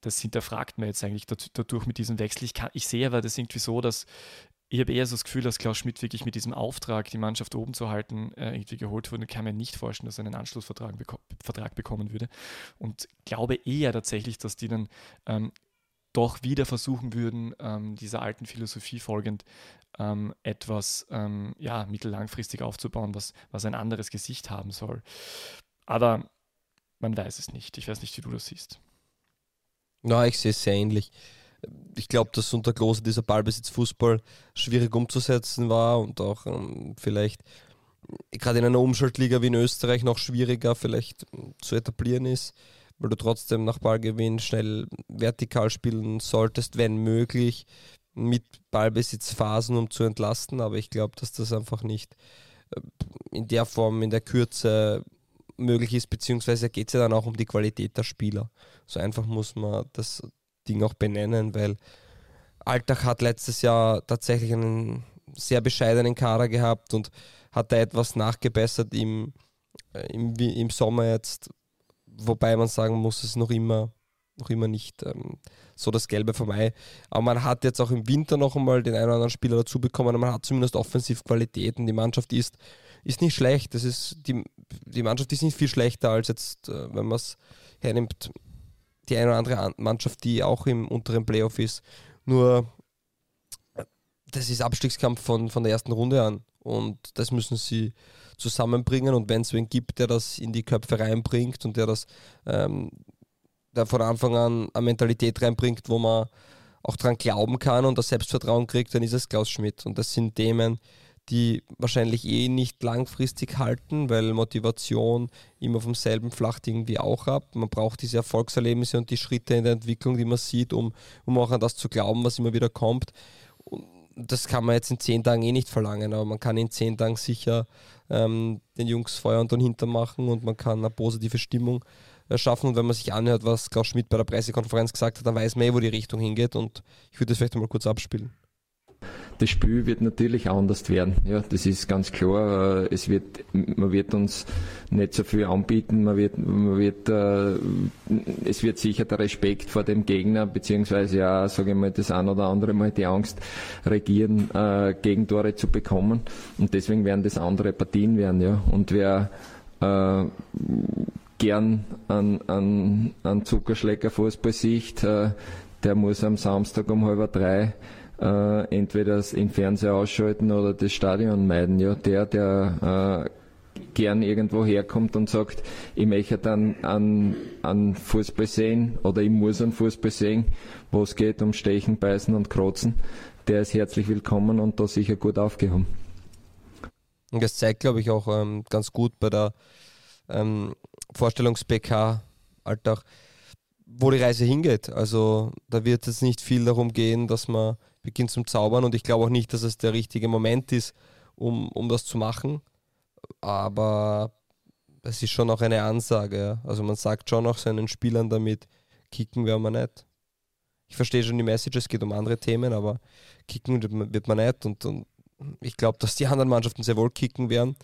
das hinterfragt man jetzt eigentlich dadurch mit diesem Wechsel. Ich, kann, ich sehe aber das irgendwie so, dass ich habe eher so das Gefühl, dass Klaus Schmidt wirklich mit diesem Auftrag, die Mannschaft oben zu halten, äh, irgendwie geholt wurde. Ich kann mir nicht vorstellen, dass er einen Anschlussvertrag beko Vertrag bekommen würde. Und glaube eher tatsächlich, dass die dann ähm, doch wieder versuchen würden, ähm, dieser alten Philosophie folgend ähm, etwas ähm, ja, mittellangfristig aufzubauen, was, was ein anderes Gesicht haben soll. Aber man weiß es nicht. Ich weiß nicht, wie du das siehst. Na, ich sehe es sehr ähnlich. Ich glaube, dass unter Klose dieser Ballbesitzfußball schwierig umzusetzen war und auch ähm, vielleicht gerade in einer Umschaltliga wie in Österreich noch schwieriger vielleicht zu etablieren ist, weil du trotzdem nach Ballgewinn schnell vertikal spielen solltest, wenn möglich, mit Ballbesitzphasen, um zu entlasten. Aber ich glaube, dass das einfach nicht äh, in der Form, in der Kürze möglich ist, beziehungsweise geht es ja dann auch um die Qualität der Spieler. So einfach muss man das Ding auch benennen, weil Alltag hat letztes Jahr tatsächlich einen sehr bescheidenen Kader gehabt und hat da etwas nachgebessert im, äh, im, im Sommer jetzt wobei man sagen muss, es ist noch immer, noch immer nicht ähm, so das Gelbe vom Ei. Aber man hat jetzt auch im Winter noch einmal den einen oder anderen Spieler dazu bekommen und man hat zumindest offensiv Qualitäten. Die Mannschaft ist, ist nicht schlecht. Das ist, die, die Mannschaft ist nicht viel schlechter als jetzt, äh, wenn man es hernimmt, die eine oder andere Mannschaft, die auch im unteren Playoff ist. Nur das ist Abstiegskampf von, von der ersten Runde an. Und das müssen sie zusammenbringen. Und wenn es wen gibt, der das in die Köpfe reinbringt und der das ähm, der von Anfang an eine Mentalität reinbringt, wo man auch dran glauben kann und das Selbstvertrauen kriegt, dann ist es Klaus Schmidt. Und das sind Themen, die wahrscheinlich eh nicht langfristig halten, weil Motivation immer vom selben flacht irgendwie auch ab. Man braucht diese Erfolgserlebnisse und die Schritte in der Entwicklung, die man sieht, um, um auch an das zu glauben, was immer wieder kommt. Und das kann man jetzt in zehn Tagen eh nicht verlangen, aber man kann in zehn Tagen sicher ähm, den Jungs Feuer und dann hintermachen und man kann eine positive Stimmung schaffen. Und wenn man sich anhört, was Klaus Schmidt bei der Pressekonferenz gesagt hat, dann weiß man eh, wo die Richtung hingeht. Und ich würde das vielleicht mal kurz abspielen das Spiel wird natürlich anders werden. Ja, das ist ganz klar. Äh, es wird, man wird uns nicht so viel anbieten. Man wird, man wird, äh, es wird sicher der Respekt vor dem Gegner, beziehungsweise ja, sage ich mal, das ein oder andere Mal die Angst regieren, äh, Gegentore zu bekommen. Und deswegen werden das andere Partien werden, ja. Und wer, äh, gern an, an, an Zuckerschlecker Fußballsicht, äh, der muss am Samstag um halb drei äh, entweder im Fernseher ausschalten oder das Stadion meiden. Ja, der, der äh, gern irgendwo herkommt und sagt, ich möchte dann an, an Fußball sehen oder ich muss an Fußball sehen, wo es geht um Stechen, Beißen und Krotzen, der ist herzlich willkommen und da sicher gut aufgehoben. Und das zeigt, glaube ich, auch ähm, ganz gut bei der ähm, Vorstellungs-PK Alltag, wo die Reise hingeht. Also da wird es nicht viel darum gehen, dass man beginnt zum Zaubern und ich glaube auch nicht, dass es der richtige Moment ist, um, um das zu machen. Aber es ist schon auch eine Ansage. Ja. Also man sagt schon auch seinen Spielern damit, kicken werden wir nicht. Ich verstehe schon die Message, es geht um andere Themen, aber kicken wird man nicht. Und, und ich glaube, dass die anderen Mannschaften sehr wohl kicken werden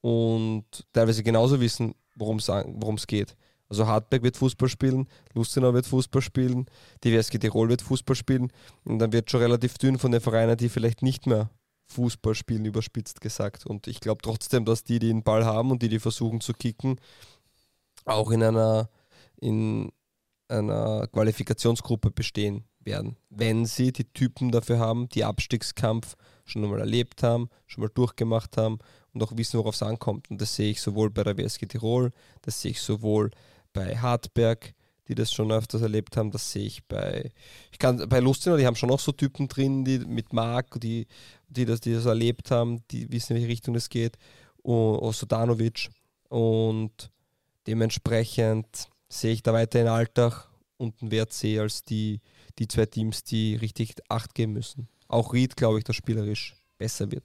und teilweise genauso wissen, worum es geht. Also Hartberg wird Fußball spielen, Lustenau wird Fußball spielen, die WSG Tirol wird Fußball spielen und dann wird schon relativ dünn von den Vereinen, die vielleicht nicht mehr Fußball spielen, überspitzt gesagt. Und ich glaube trotzdem, dass die, die den Ball haben und die, die versuchen zu kicken, auch in einer, in einer Qualifikationsgruppe bestehen werden, wenn sie die Typen dafür haben, die Abstiegskampf schon einmal erlebt haben, schon mal durchgemacht haben und auch wissen, worauf es ankommt. Und das sehe ich sowohl bei der WSG Tirol, das sehe ich sowohl bei Hartberg, die das schon öfters erlebt haben, das sehe ich bei, ich kann, bei Lustenau, die haben schon noch so Typen drin, die mit Marc, die, die, das, die das erlebt haben, die wissen, in welche Richtung es geht, und Osodanovic und dementsprechend sehe ich da weiterhin Alltag und einen WRC als die, die zwei Teams, die richtig Acht geben müssen. Auch Ried, glaube ich, dass spielerisch besser wird.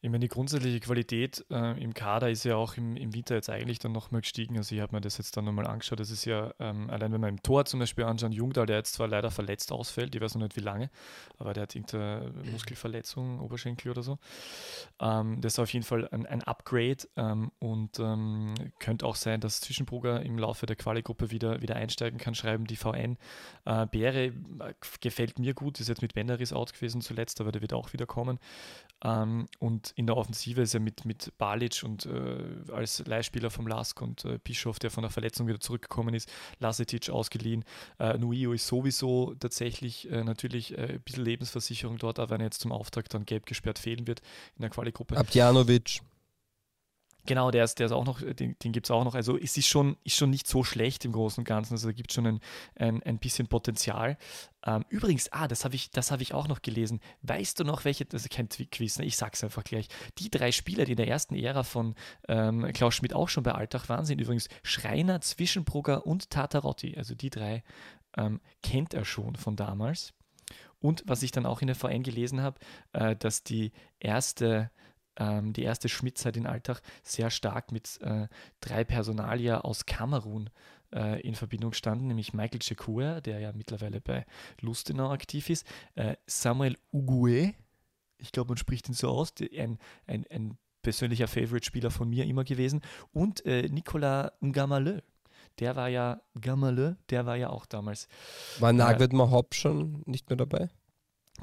Ich meine, die grundsätzliche Qualität äh, im Kader ist ja auch im, im Winter jetzt eigentlich dann nochmal gestiegen. Also ich habe mir das jetzt dann nochmal angeschaut. Das ist ja, ähm, allein wenn man im Tor zum Beispiel anschaut, Jungdahl, der jetzt zwar leider verletzt ausfällt, ich weiß noch nicht wie lange, aber der hat irgendeine Muskelverletzung, Oberschenkel oder so. Ähm, das ist auf jeden Fall ein, ein Upgrade ähm, und ähm, könnte auch sein, dass Zwischenbrugger im Laufe der Quali-Gruppe wieder, wieder einsteigen kann, schreiben die VN. Äh, Bäre äh, gefällt mir gut, ist jetzt mit Benderis out gewesen zuletzt, aber der wird auch wieder kommen. Ähm, und in der Offensive ist er mit, mit Balic und äh, als Leihspieler vom Lask und äh, Bischof, der von der Verletzung wieder zurückgekommen ist, Lasetic ausgeliehen. Äh, Nuio ist sowieso tatsächlich äh, natürlich äh, ein bisschen Lebensversicherung dort, aber wenn er jetzt zum Auftakt dann gelb gesperrt fehlen wird in der Quali-Gruppe. Genau, der ist, der ist auch noch, den, den gibt es auch noch. Also es ist schon, ist schon nicht so schlecht im Großen und Ganzen. Also da gibt es schon ein, ein, ein bisschen Potenzial. Ähm, übrigens, ah, das habe ich, hab ich auch noch gelesen. Weißt du noch, welche, das ist kein Quiz, ne? ich sag's einfach gleich. Die drei Spieler, die in der ersten Ära von ähm, Klaus Schmidt auch schon bei Alltag waren, sind übrigens Schreiner, Zwischenbrugger und Tatarotti. Also die drei ähm, kennt er schon von damals. Und was ich dann auch in der Verein gelesen habe, äh, dass die erste ähm, die erste Schmidtzeit in Alltag sehr stark mit äh, drei Personalia aus Kamerun äh, in Verbindung standen, nämlich Michael Chekua, der ja mittlerweile bei Lustenau aktiv ist, äh, Samuel Ugue, ich glaube, man spricht ihn so aus, ein, ein, ein persönlicher Favorite-Spieler von mir immer gewesen. Und äh, Nicolas Ngamalö, der war ja, Gamalö, der war ja auch damals. War Nagwed Mahop schon nicht mehr dabei?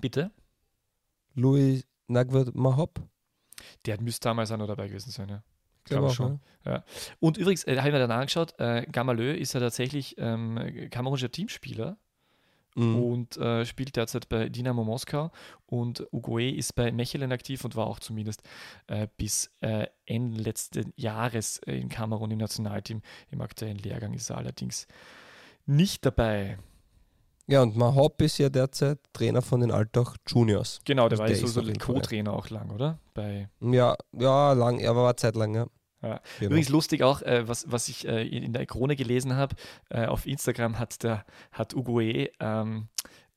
Bitte? Louis Nagwed Mahop? Der müsste damals auch noch dabei gewesen sein, ja. Glaube Glaub schon. schon. Ja. Und übrigens, äh, habe ich mir dann angeschaut, äh, Gamalö ist ja tatsächlich ähm, kamerunischer Teamspieler Mhm. und äh, spielt derzeit bei Dynamo Moskau und Ugoe ist bei Mechelen aktiv und war auch zumindest äh, bis äh, Ende letzten Jahres äh, in Kamerun im Nationalteam. Im aktuellen Lehrgang ist er allerdings nicht dabei. Ja, und Mahop ist ja derzeit Trainer von den Altach Juniors. Genau, der Also war der ja so, der Co-Trainer auch lang, oder? Bei Ja, ja, lang, er war zeitlang, ja. Ja. Genau. Übrigens lustig auch, äh, was, was ich äh, in der Krone gelesen habe, äh, auf Instagram hat der hat Ugoe ähm,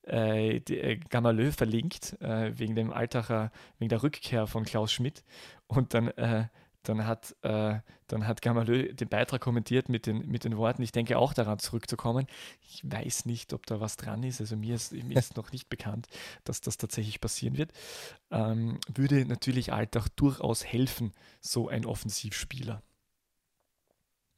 äh, äh, Gamalö verlinkt, äh, wegen dem Altacher, wegen der Rückkehr von Klaus Schmidt. Und dann, äh, dann hat, äh, dann hat Gamalö den Beitrag kommentiert mit den, mit den Worten, ich denke auch daran zurückzukommen. Ich weiß nicht, ob da was dran ist. Also mir ist, mir ist [LAUGHS] noch nicht bekannt, dass das tatsächlich passieren wird. Ähm, würde natürlich Altach durchaus helfen, so ein Offensivspieler.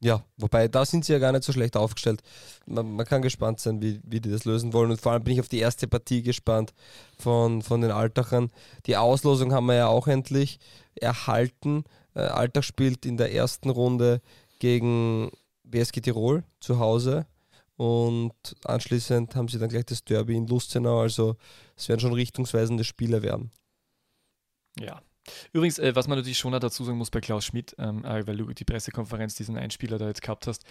Ja, wobei da sind sie ja gar nicht so schlecht aufgestellt. Man, man kann gespannt sein, wie, wie die das lösen wollen. Und vor allem bin ich auf die erste Partie gespannt von, von den Altachern. Die Auslosung haben wir ja auch endlich erhalten. Äh, Altach spielt in der ersten Runde gegen WSG Tirol zu Hause. Und anschließend haben sie dann gleich das Derby in Lustenau. Also es werden schon richtungsweisende Spiele werden. Ja. Übrigens, äh, was man natürlich schon noch dazu sagen muss bei Klaus Schmidt, ähm, äh, weil du die Pressekonferenz, diesen Einspieler da jetzt gehabt hast,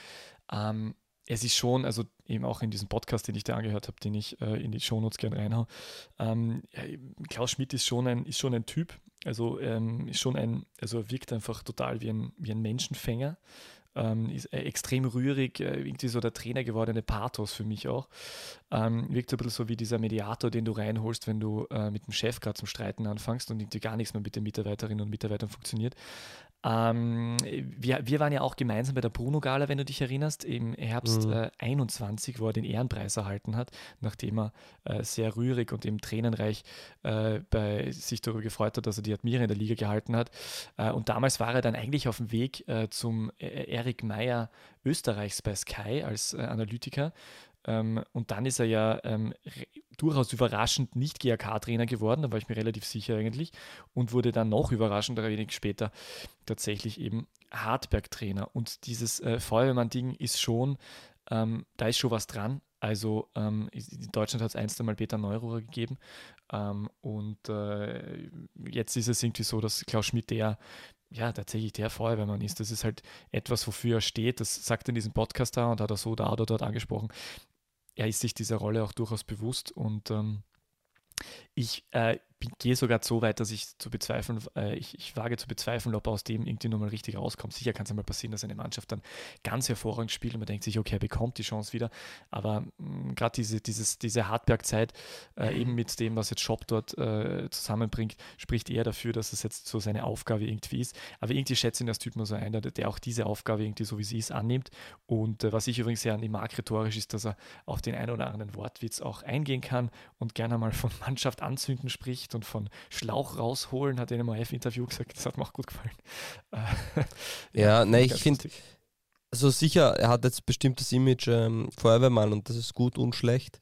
ähm, es ist schon, also eben auch in diesem Podcast, den ich da angehört habe, den ich äh, in die Shownotes gerne reinhau, ähm, ja, Klaus Schmidt ist schon ein, ist schon ein Typ, also ähm, ist schon ein, also er wirkt einfach total wie ein, wie ein Menschenfänger. Ähm, ist äh, extrem rührig, äh, irgendwie so der Trainer gewordene Pathos für mich auch. Ähm, wirkt so ein bisschen so wie dieser Mediator, den du reinholst, wenn du äh, mit dem Chef gerade zum Streiten anfängst und irgendwie gar nichts mehr mit den Mitarbeiterinnen und Mitarbeitern funktioniert. Ähm, wir, wir waren ja auch gemeinsam bei der Bruno-Gala, wenn du dich erinnerst, im Herbst Mhm. äh, 21, wo er den Ehrenpreis erhalten hat, nachdem er äh, sehr rührig und eben tränenreich äh, bei, sich darüber gefreut hat, dass er die Admira in der Liga gehalten hat. Äh, und damals war er dann eigentlich auf dem Weg äh, zum äh, Erik Meyer Österreichs bei Sky als Analytiker. Ähm, und dann ist er ja ähm, durchaus überraschend nicht GAK-Trainer geworden, da war ich mir relativ sicher eigentlich, und wurde dann noch überraschender wenig später tatsächlich eben Hartberg-Trainer. Und dieses äh, Feuerwehrmann-Ding ist schon, ähm, da ist schon was dran. Also ähm, in Deutschland hat es einst einmal Peter Neururer gegeben ähm, und äh, jetzt ist es irgendwie so, dass Klaus Schmidt der ja, tatsächlich der Feuerwehrmann ist. Das ist halt etwas, wofür er steht. Das sagt er in diesem Podcast da und hat er so da oder dort angesprochen. Er ist sich dieser Rolle auch durchaus bewusst und ähm, ich äh, gehe sogar so weit, dass ich zu bezweifeln, äh, ich, ich wage zu bezweifeln, ob er aus dem irgendwie nochmal richtig rauskommt. Sicher kann es einmal passieren, dass eine Mannschaft dann ganz hervorragend spielt und man denkt sich, okay, er bekommt die Chance wieder. Aber gerade diese, dieses, diese Hartberg-Zeit, äh, eben mit dem, was jetzt Shop dort äh, zusammenbringt, spricht eher dafür, dass es jetzt so seine Aufgabe irgendwie ist. Aber irgendwie schätze ich ihn als Typ mal so ein, der, der auch diese Aufgabe irgendwie so wie sie ist annimmt. Und äh, was ich übrigens sehr an ihm mag rhetorisch ist, dass er auf den einen oder anderen Wortwitz auch eingehen kann und gerne mal von [LAUGHS] Mannschaft anzünden spricht und von Schlauch rausholen, hat er in einem ORF-Interview gesagt. Das hat mir auch gut gefallen. Äh, [LAUGHS] Ja, ne, ich finde. Also sicher, er hat jetzt bestimmt das Image ähm, Feuerwehrmann und das ist gut und schlecht,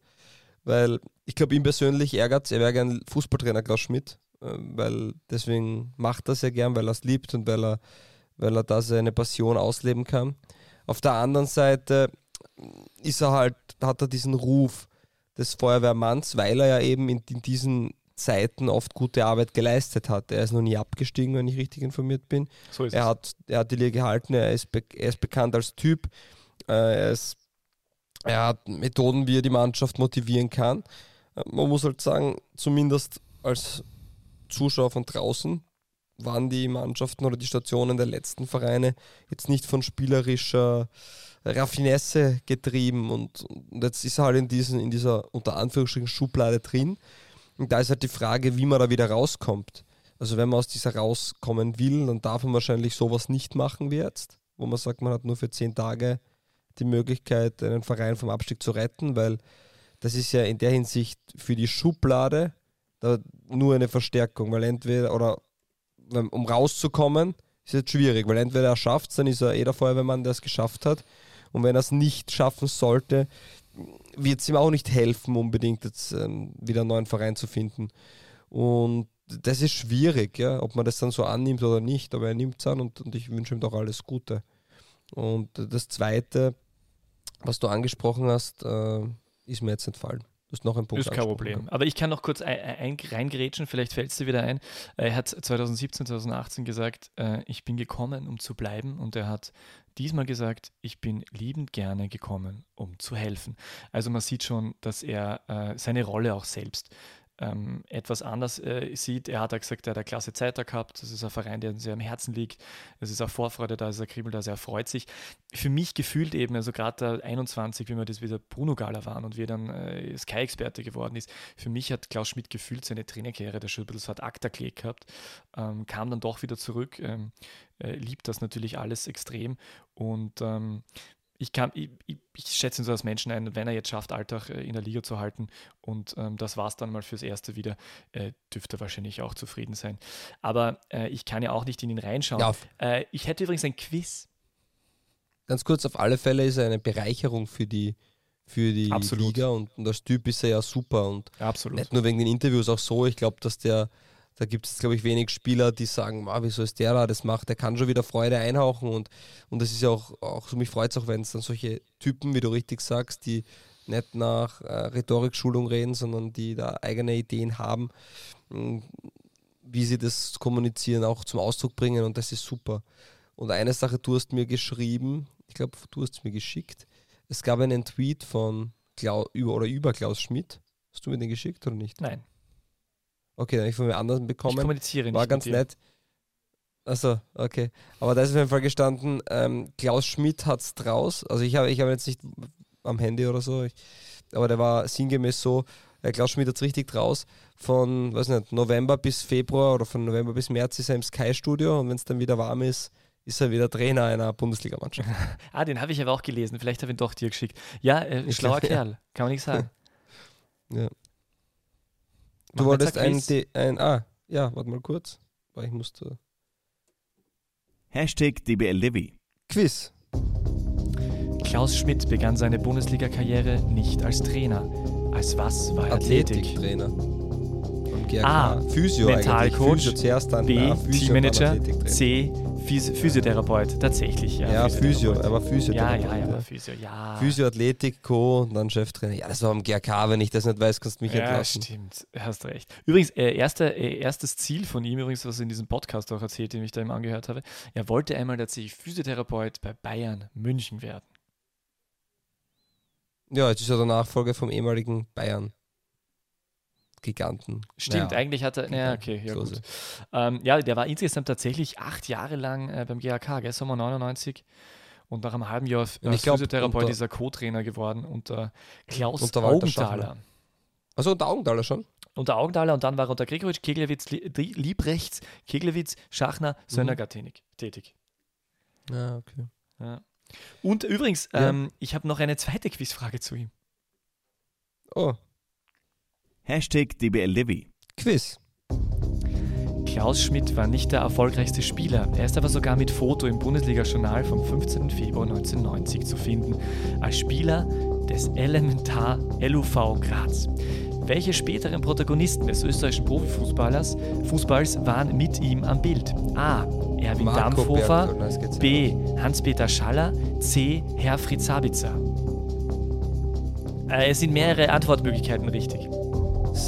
weil ich glaube, ihm persönlich ärgert es, er wäre gern Fußballtrainer Klaus Schmidt, äh, weil deswegen macht er sehr gern, weil er es liebt und weil er, weil er da seine Passion ausleben kann. Auf der anderen Seite ist er halt, hat er diesen Ruf des Feuerwehrmanns, weil er ja eben in, in diesen Zeiten oft gute Arbeit geleistet hat. Er ist noch nie abgestiegen, wenn ich richtig informiert bin. So Er hat, er hat die Liga gehalten, er ist, be er ist bekannt als Typ, äh, er, ist, er hat Methoden, wie er die Mannschaft motivieren kann. Äh, Man muss halt sagen, zumindest als Zuschauer von draußen waren die Mannschaften oder die Stationen der letzten Vereine jetzt nicht von spielerischer Raffinesse getrieben und, und jetzt ist er halt in, diesen, in dieser unter Anführungsstrichen Schublade drin. Und da ist halt die Frage, wie man da wieder rauskommt. Also wenn man aus dieser rauskommen will, dann darf man wahrscheinlich sowas nicht machen wie jetzt, wo man sagt, man hat nur für zehn Tage die Möglichkeit, einen Verein vom Abstieg zu retten, weil das ist ja in der Hinsicht für die Schublade nur eine Verstärkung, weil entweder oder um rauszukommen, ist jetzt schwierig, weil entweder er schafft es, dann ist er eh der Feuerwehrmann, der es geschafft hat. Und wenn er es nicht schaffen sollte, wird es ihm auch nicht helfen, unbedingt jetzt ähm, wieder einen neuen Verein zu finden. Und das ist schwierig, ja, ob man das dann so annimmt oder nicht, aber er nimmt es an und, und ich wünsche ihm doch alles Gute. Und das Zweite, was du angesprochen hast, äh, ist mir jetzt entfallen. Du hast noch einen Punkt. Ist kein Problem. Aber ich kann noch kurz ein, ein, reingrätschen, vielleicht fällt es dir wieder ein. Er hat 2017, 2018 gesagt, äh, ich bin gekommen, um zu bleiben. Und er hat diesmal gesagt, ich bin liebend gerne gekommen, um zu helfen. Also man sieht schon, dass er äh, seine Rolle auch selbst ähm, etwas anders äh, sieht. Er hat auch gesagt, er hat eine klasse Zeit da gehabt. Das ist ein Verein, der sehr am Herzen liegt. Es ist eine Vorfreude da, es ist ein Kribbel da, sehr freut sich. Für mich gefühlt eben, also gerade 21, wie wir das wieder Bruno Gala waren und wie er dann äh, Sky-Experte geworden ist, für mich hat Klaus Schmidt gefühlt seine Trainerkarriere da schon ein bisschen so ad acta gelegt gehabt, ähm, kam dann doch wieder zurück, ähm, äh, liebt das natürlich alles extrem und ähm, ich, kann, ich, ich, ich, schätze ihn so als Menschen ein, wenn er jetzt schafft, Alltag äh, in der Liga zu halten und ähm, das war es dann mal fürs Erste wieder, äh, dürfte er wahrscheinlich auch zufrieden sein. Aber äh, ich kann ja auch nicht in ihn reinschauen. Ja. Äh, ich hätte übrigens ein Quiz. Ganz kurz, auf alle Fälle ist er eine Bereicherung für die, für die Liga und, und als Typ ist er ja super und Absolut. nicht nur wegen den Interviews, auch so. Ich glaube, dass der da gibt es, glaube ich, wenig Spieler, die sagen, ah, wieso ist der da, das macht, der kann schon wieder Freude einhauchen und, und das ist ja auch, auch mich freut es auch, wenn es dann solche Typen, wie du richtig sagst, die nicht nach äh, Rhetorikschulung reden, sondern die da eigene Ideen haben, mh, hm, wie sie das kommunizieren, auch zum Ausdruck bringen und das ist super. Und eine Sache, du hast mir geschrieben, ich glaube, du hast es mir geschickt, es gab einen Tweet von Klau über, oder über Klaus Schmidt. Hast du mir den geschickt oder nicht? Nein. Okay, dann habe ich von mir anderen bekommen. Ich kommuniziere nicht. War ganz nett. Achso, okay. Aber da ist auf jeden Fall gestanden, ähm, Klaus Schmidt hat es draus. Also ich habe ich hab jetzt nicht am Handy oder so, ich, aber der war sinngemäß so, äh, Klaus Schmidt hat es richtig draus. Von, weiß nicht, November bis Februar oder von November bis März ist er im Sky-Studio und wenn es dann wieder warm ist, ist er wieder Trainer einer Bundesligamannschaft. [LAUGHS] ah, den habe ich aber auch gelesen. Vielleicht habe ich ihn doch dir geschickt. Ja, äh, schlauer [LAUGHS] Kerl, kann man nicht sagen. ja. Du wolltest ein, ein, Ah, ja, warte mal kurz. Weil ich musste. Hashtag DBLDW. Quiz. Klaus Schmidt begann seine Bundesliga-Karriere nicht als Trainer. Als was war er Athletiktrainer. A. Physio Mentalcoach. Physio zuerst, dann B. Teammanager. C. Physiotherapeut, tatsächlich. Ja, ja Physio, er war Physiotherapeut. Ja, ja, er war Physio, ja. Physioathletik, Co. und dann Cheftrainer. Ja, das war am GRK, wenn ich das nicht weiß, kannst du mich ja, entlassen. Ja, stimmt, hast recht. Übrigens, äh, erster, äh, erstes Ziel von ihm, übrigens, was er in diesem Podcast auch erzählt, den ich da eben angehört habe, er wollte einmal tatsächlich Physiotherapeut bei Bayern München werden. Ja, jetzt ist er der Nachfolger vom ehemaligen Bayern. Giganten. Stimmt, ja. eigentlich hat er, ja, okay, ja, gut. Ähm, ja, der war insgesamt tatsächlich acht Jahre lang äh, beim GAK, gell, Sommer 99. Und nach einem halben Jahr als Physiotherapeut unter, ist er Co-Trainer geworden unter Klaus unter Augenthaler. Also unter Augenthaler schon? Unter Augenthaler und dann war er unter Gregoritsch, Keglewitz, Liebrechts, Keglewitz, Schachner, Sönnerger mhm. tätig. Ja, okay. Ja. Und übrigens, ja. ähm, ich habe noch eine zweite Quizfrage zu ihm. Oh, Hashtag DBLDW. Quiz. Klaus Schmidt war nicht der erfolgreichste Spieler. Er ist aber sogar mit Foto im Bundesliga-Journal vom 15. Februar 1990 zu finden. Als Spieler des Elementar LUV Graz. Welche späteren Protagonisten des österreichischen Profifußballers Fußballs waren mit ihm am Bild? A. Erwin Marco Dampfhofer. B. Hans-Peter Schaller. C. Herr Fritz Sabitzer. Äh, es sind mehrere Antwortmöglichkeiten richtig.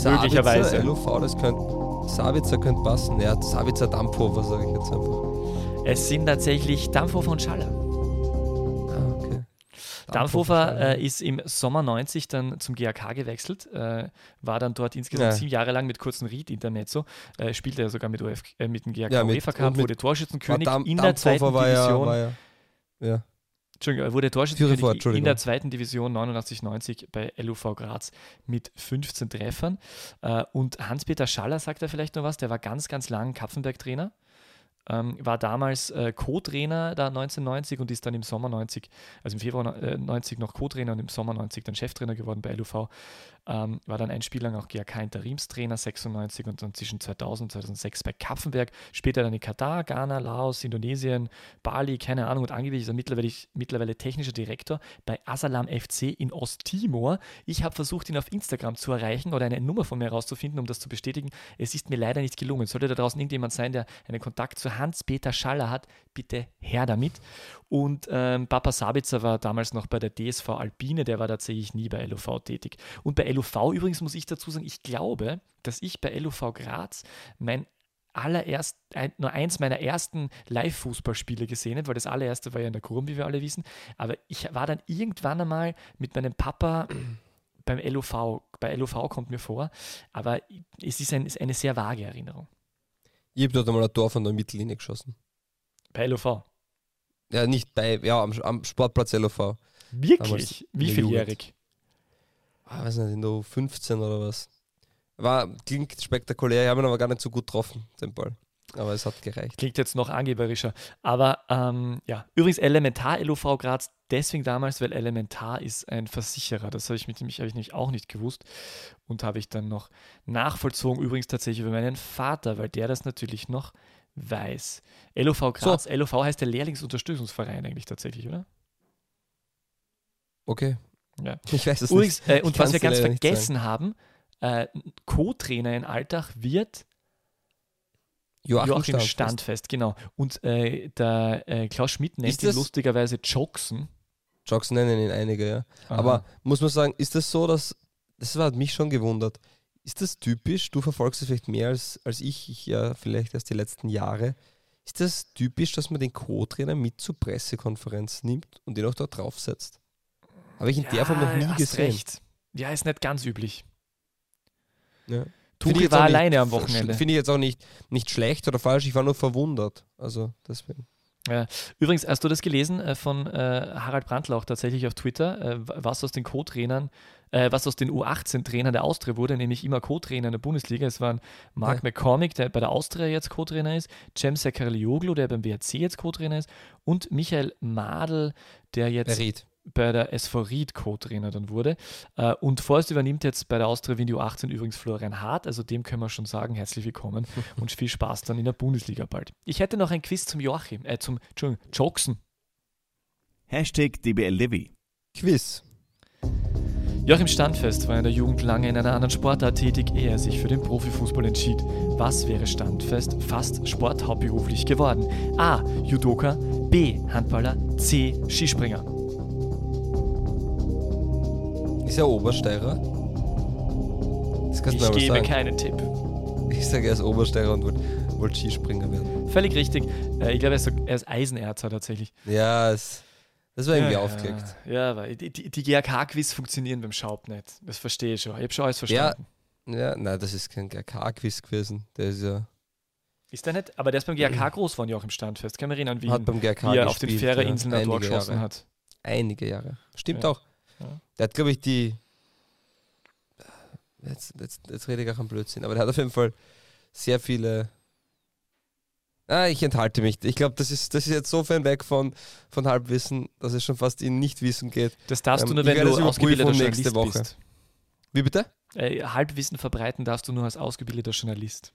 Möglicherweise. LUV, das könnte. Savitzer könnte passen. Ja, Savitzer Dampfhofer, sage ich jetzt einfach. Es sind tatsächlich Dampfhofer und Schaller. Ah, okay. Dampfhofer äh, ist im Sommer 90 dann zum GAK gewechselt, äh, war dann dort insgesamt ja. sieben Jahre lang mit kurzen Ried Intermezzo, äh, spielte er sogar mit, Uf, äh, mit dem GAK ja, UEFA Cup, wurde Torschützenkönig in der zweiten Division. War ja, war ja. Entschuldigung, er wurde Torschützenkönig in der zweiten Division 89-90 bei LUV Graz mit 15 Treffern. Äh, und Hans-Peter Schaller sagt er vielleicht noch was, der war ganz, ganz lang Kapfenberg-Trainer. Ähm, war damals äh, Co-Trainer da 1990 und ist dann im Sommer 90, also im Februar 90 noch Co-Trainer und im Sommer 90 dann Cheftrainer geworden bei LUV. Ähm, war dann ein Spiel lang auch GAK-Interimstrainer, 96 und dann zwischen 2000 und 2006 bei Kapfenberg, später dann in Katar, Ghana, Laos, Indonesien, Bali, keine Ahnung und angeblich ist er mittlerweile, mittlerweile technischer Direktor bei Asalam FC in Osttimor. Ich habe versucht, ihn auf Instagram zu erreichen oder eine Nummer von mir herauszufinden, um das zu bestätigen. Es ist mir leider nicht gelungen. Sollte da draußen irgendjemand sein, der einen Kontakt zu Hans-Peter Schaller hat, bitte her damit. Und ähm, Papa Sabitzer war damals noch bei der DSV Alpine, der war tatsächlich nie bei LOV tätig. Und bei LOV übrigens muss ich dazu sagen, ich glaube, dass ich bei LOV Graz mein allererst, nur eins meiner ersten Live-Fußballspiele gesehen habe, weil das allererste war ja in der Kurm, wie wir alle wissen. Aber ich war dann irgendwann einmal mit meinem Papa [CLEARS THROAT] beim LOV. Bei LOV kommt mir vor, aber es ist, ein, ist eine sehr vage Erinnerung. Ich habe dort einmal ein Tor von der Mittellinie geschossen. Bei LOV? Ja, nicht bei, ja, am, am Sportplatz LOV. Wirklich? Wie vieljährig? Ah, weiß nicht, in 15 oder was. War, klingt spektakulär, ich habe ihn aber gar nicht so gut getroffen, den Ball. Aber es hat gereicht. Klingt jetzt noch angeberischer. Aber ähm, ja, übrigens Elementar LOV Graz, deswegen damals, weil Elementar ist ein Versicherer. Das habe ich mit nämlich, habe ich nämlich auch nicht gewusst. Und habe ich dann noch nachvollzogen, übrigens tatsächlich über meinen Vater, weil der das natürlich noch weiß. LOV Graz, so. LOV heißt der Lehrlingsunterstützungsverein eigentlich tatsächlich, oder? Okay. Ja. Ich weiß es Übrigens, nicht. Äh, und was wir ganz vergessen haben, äh, Co-Trainer in Alltag wird Joachim, Joachim Standfest. Genau. Und äh, der äh, Klaus Schmidt nennt ihn lustigerweise Jockson. Jocks nennen ihn einige, ja. Aha. Aber muss man sagen, ist das so, dass, das hat mich schon gewundert, ist das typisch, du verfolgst es vielleicht mehr als, als ich, ich ja vielleicht erst die letzten Jahre, ist das typisch, dass man den Co-Trainer mit zur Pressekonferenz nimmt und den auch dort draufsetzt? Habe ich in der Form noch nie hast gesehen. Recht. Ja, ist nicht ganz üblich. Ja. Tuchel war alleine am Wochenende. Finde ich jetzt auch nicht, nicht schlecht oder falsch, ich war nur verwundert. Also deswegen. Übrigens, hast du das gelesen äh, von äh, Harald Brandlauch tatsächlich auf Twitter, äh, was aus den Co-Trainern, äh, was aus den U18-Trainern der Austria wurde, nämlich immer Co-Trainer in der Bundesliga. Es waren Mark Ja. McCormick, der bei der Austria jetzt Co-Trainer ist, Cem Sakarlioglu, der beim WRC jetzt Co-Trainer ist und Michael Madl, der jetzt Der Ried. Bei der SV Ried Co-Trainer dann wurde. Äh, und vorerst übernimmt jetzt bei der Austria Wien die U18 übrigens Florian Hart, also dem können wir schon sagen, herzlich willkommen [LAUGHS] und viel Spaß dann in der Bundesliga bald. Ich hätte noch ein Quiz zum Joachim, äh, zum, Entschuldigung, Joksen. Hashtag DBLDevi. Quiz. Joachim Standfest war in der Jugend lange in einer anderen Sportart tätig, ehe er sich für den Profifußball entschied. Was wäre Standfest fast sporthauptberuflich geworden? A. Judoka, B. Handballer, C. Skispringer. Ist er Obersteirer? Das kannst du Ich mir gebe aber sagen. keinen Tipp. Ich sage, er ist Obersteirer und wollte wollt Skispringer werden. Völlig richtig. Äh, ich glaube, er ist, so- er ist Eisenerzer tatsächlich. Ja, es, das war irgendwie ja, aufgeregt. Ja, weil die, die, GAK-Quiz funktionieren beim Schaub nicht. Das verstehe ich schon. Ich habe schon alles verstanden. Ja, nein, das ist kein GK-Quiz gewesen. Der ist ja, Ist der nicht? Aber der ist beim GAK groß geworden, Joachim Standfest. Kann mich erinnern, wie, hat beim wie er auf den gespielt, Fährerinseln ja, Tor geschossen Jahre. hat. Einige Jahre. Stimmt Ja. auch. Ja. Der hat, glaube ich, die. Jetzt, jetzt, jetzt rede ich auch am Blödsinn, aber der hat auf jeden Fall sehr viele. Ah, ich enthalte mich. Ich glaube, das ist, das ist jetzt so fern weg von, von Halbwissen, dass es schon fast in Nichtwissen geht. Das darfst Ähm, du nur, wenn du ausgebildeter nächste Journalist Woche. bist. Wie bitte? Äh, Halbwissen verbreiten darfst du nur als ausgebildeter Journalist.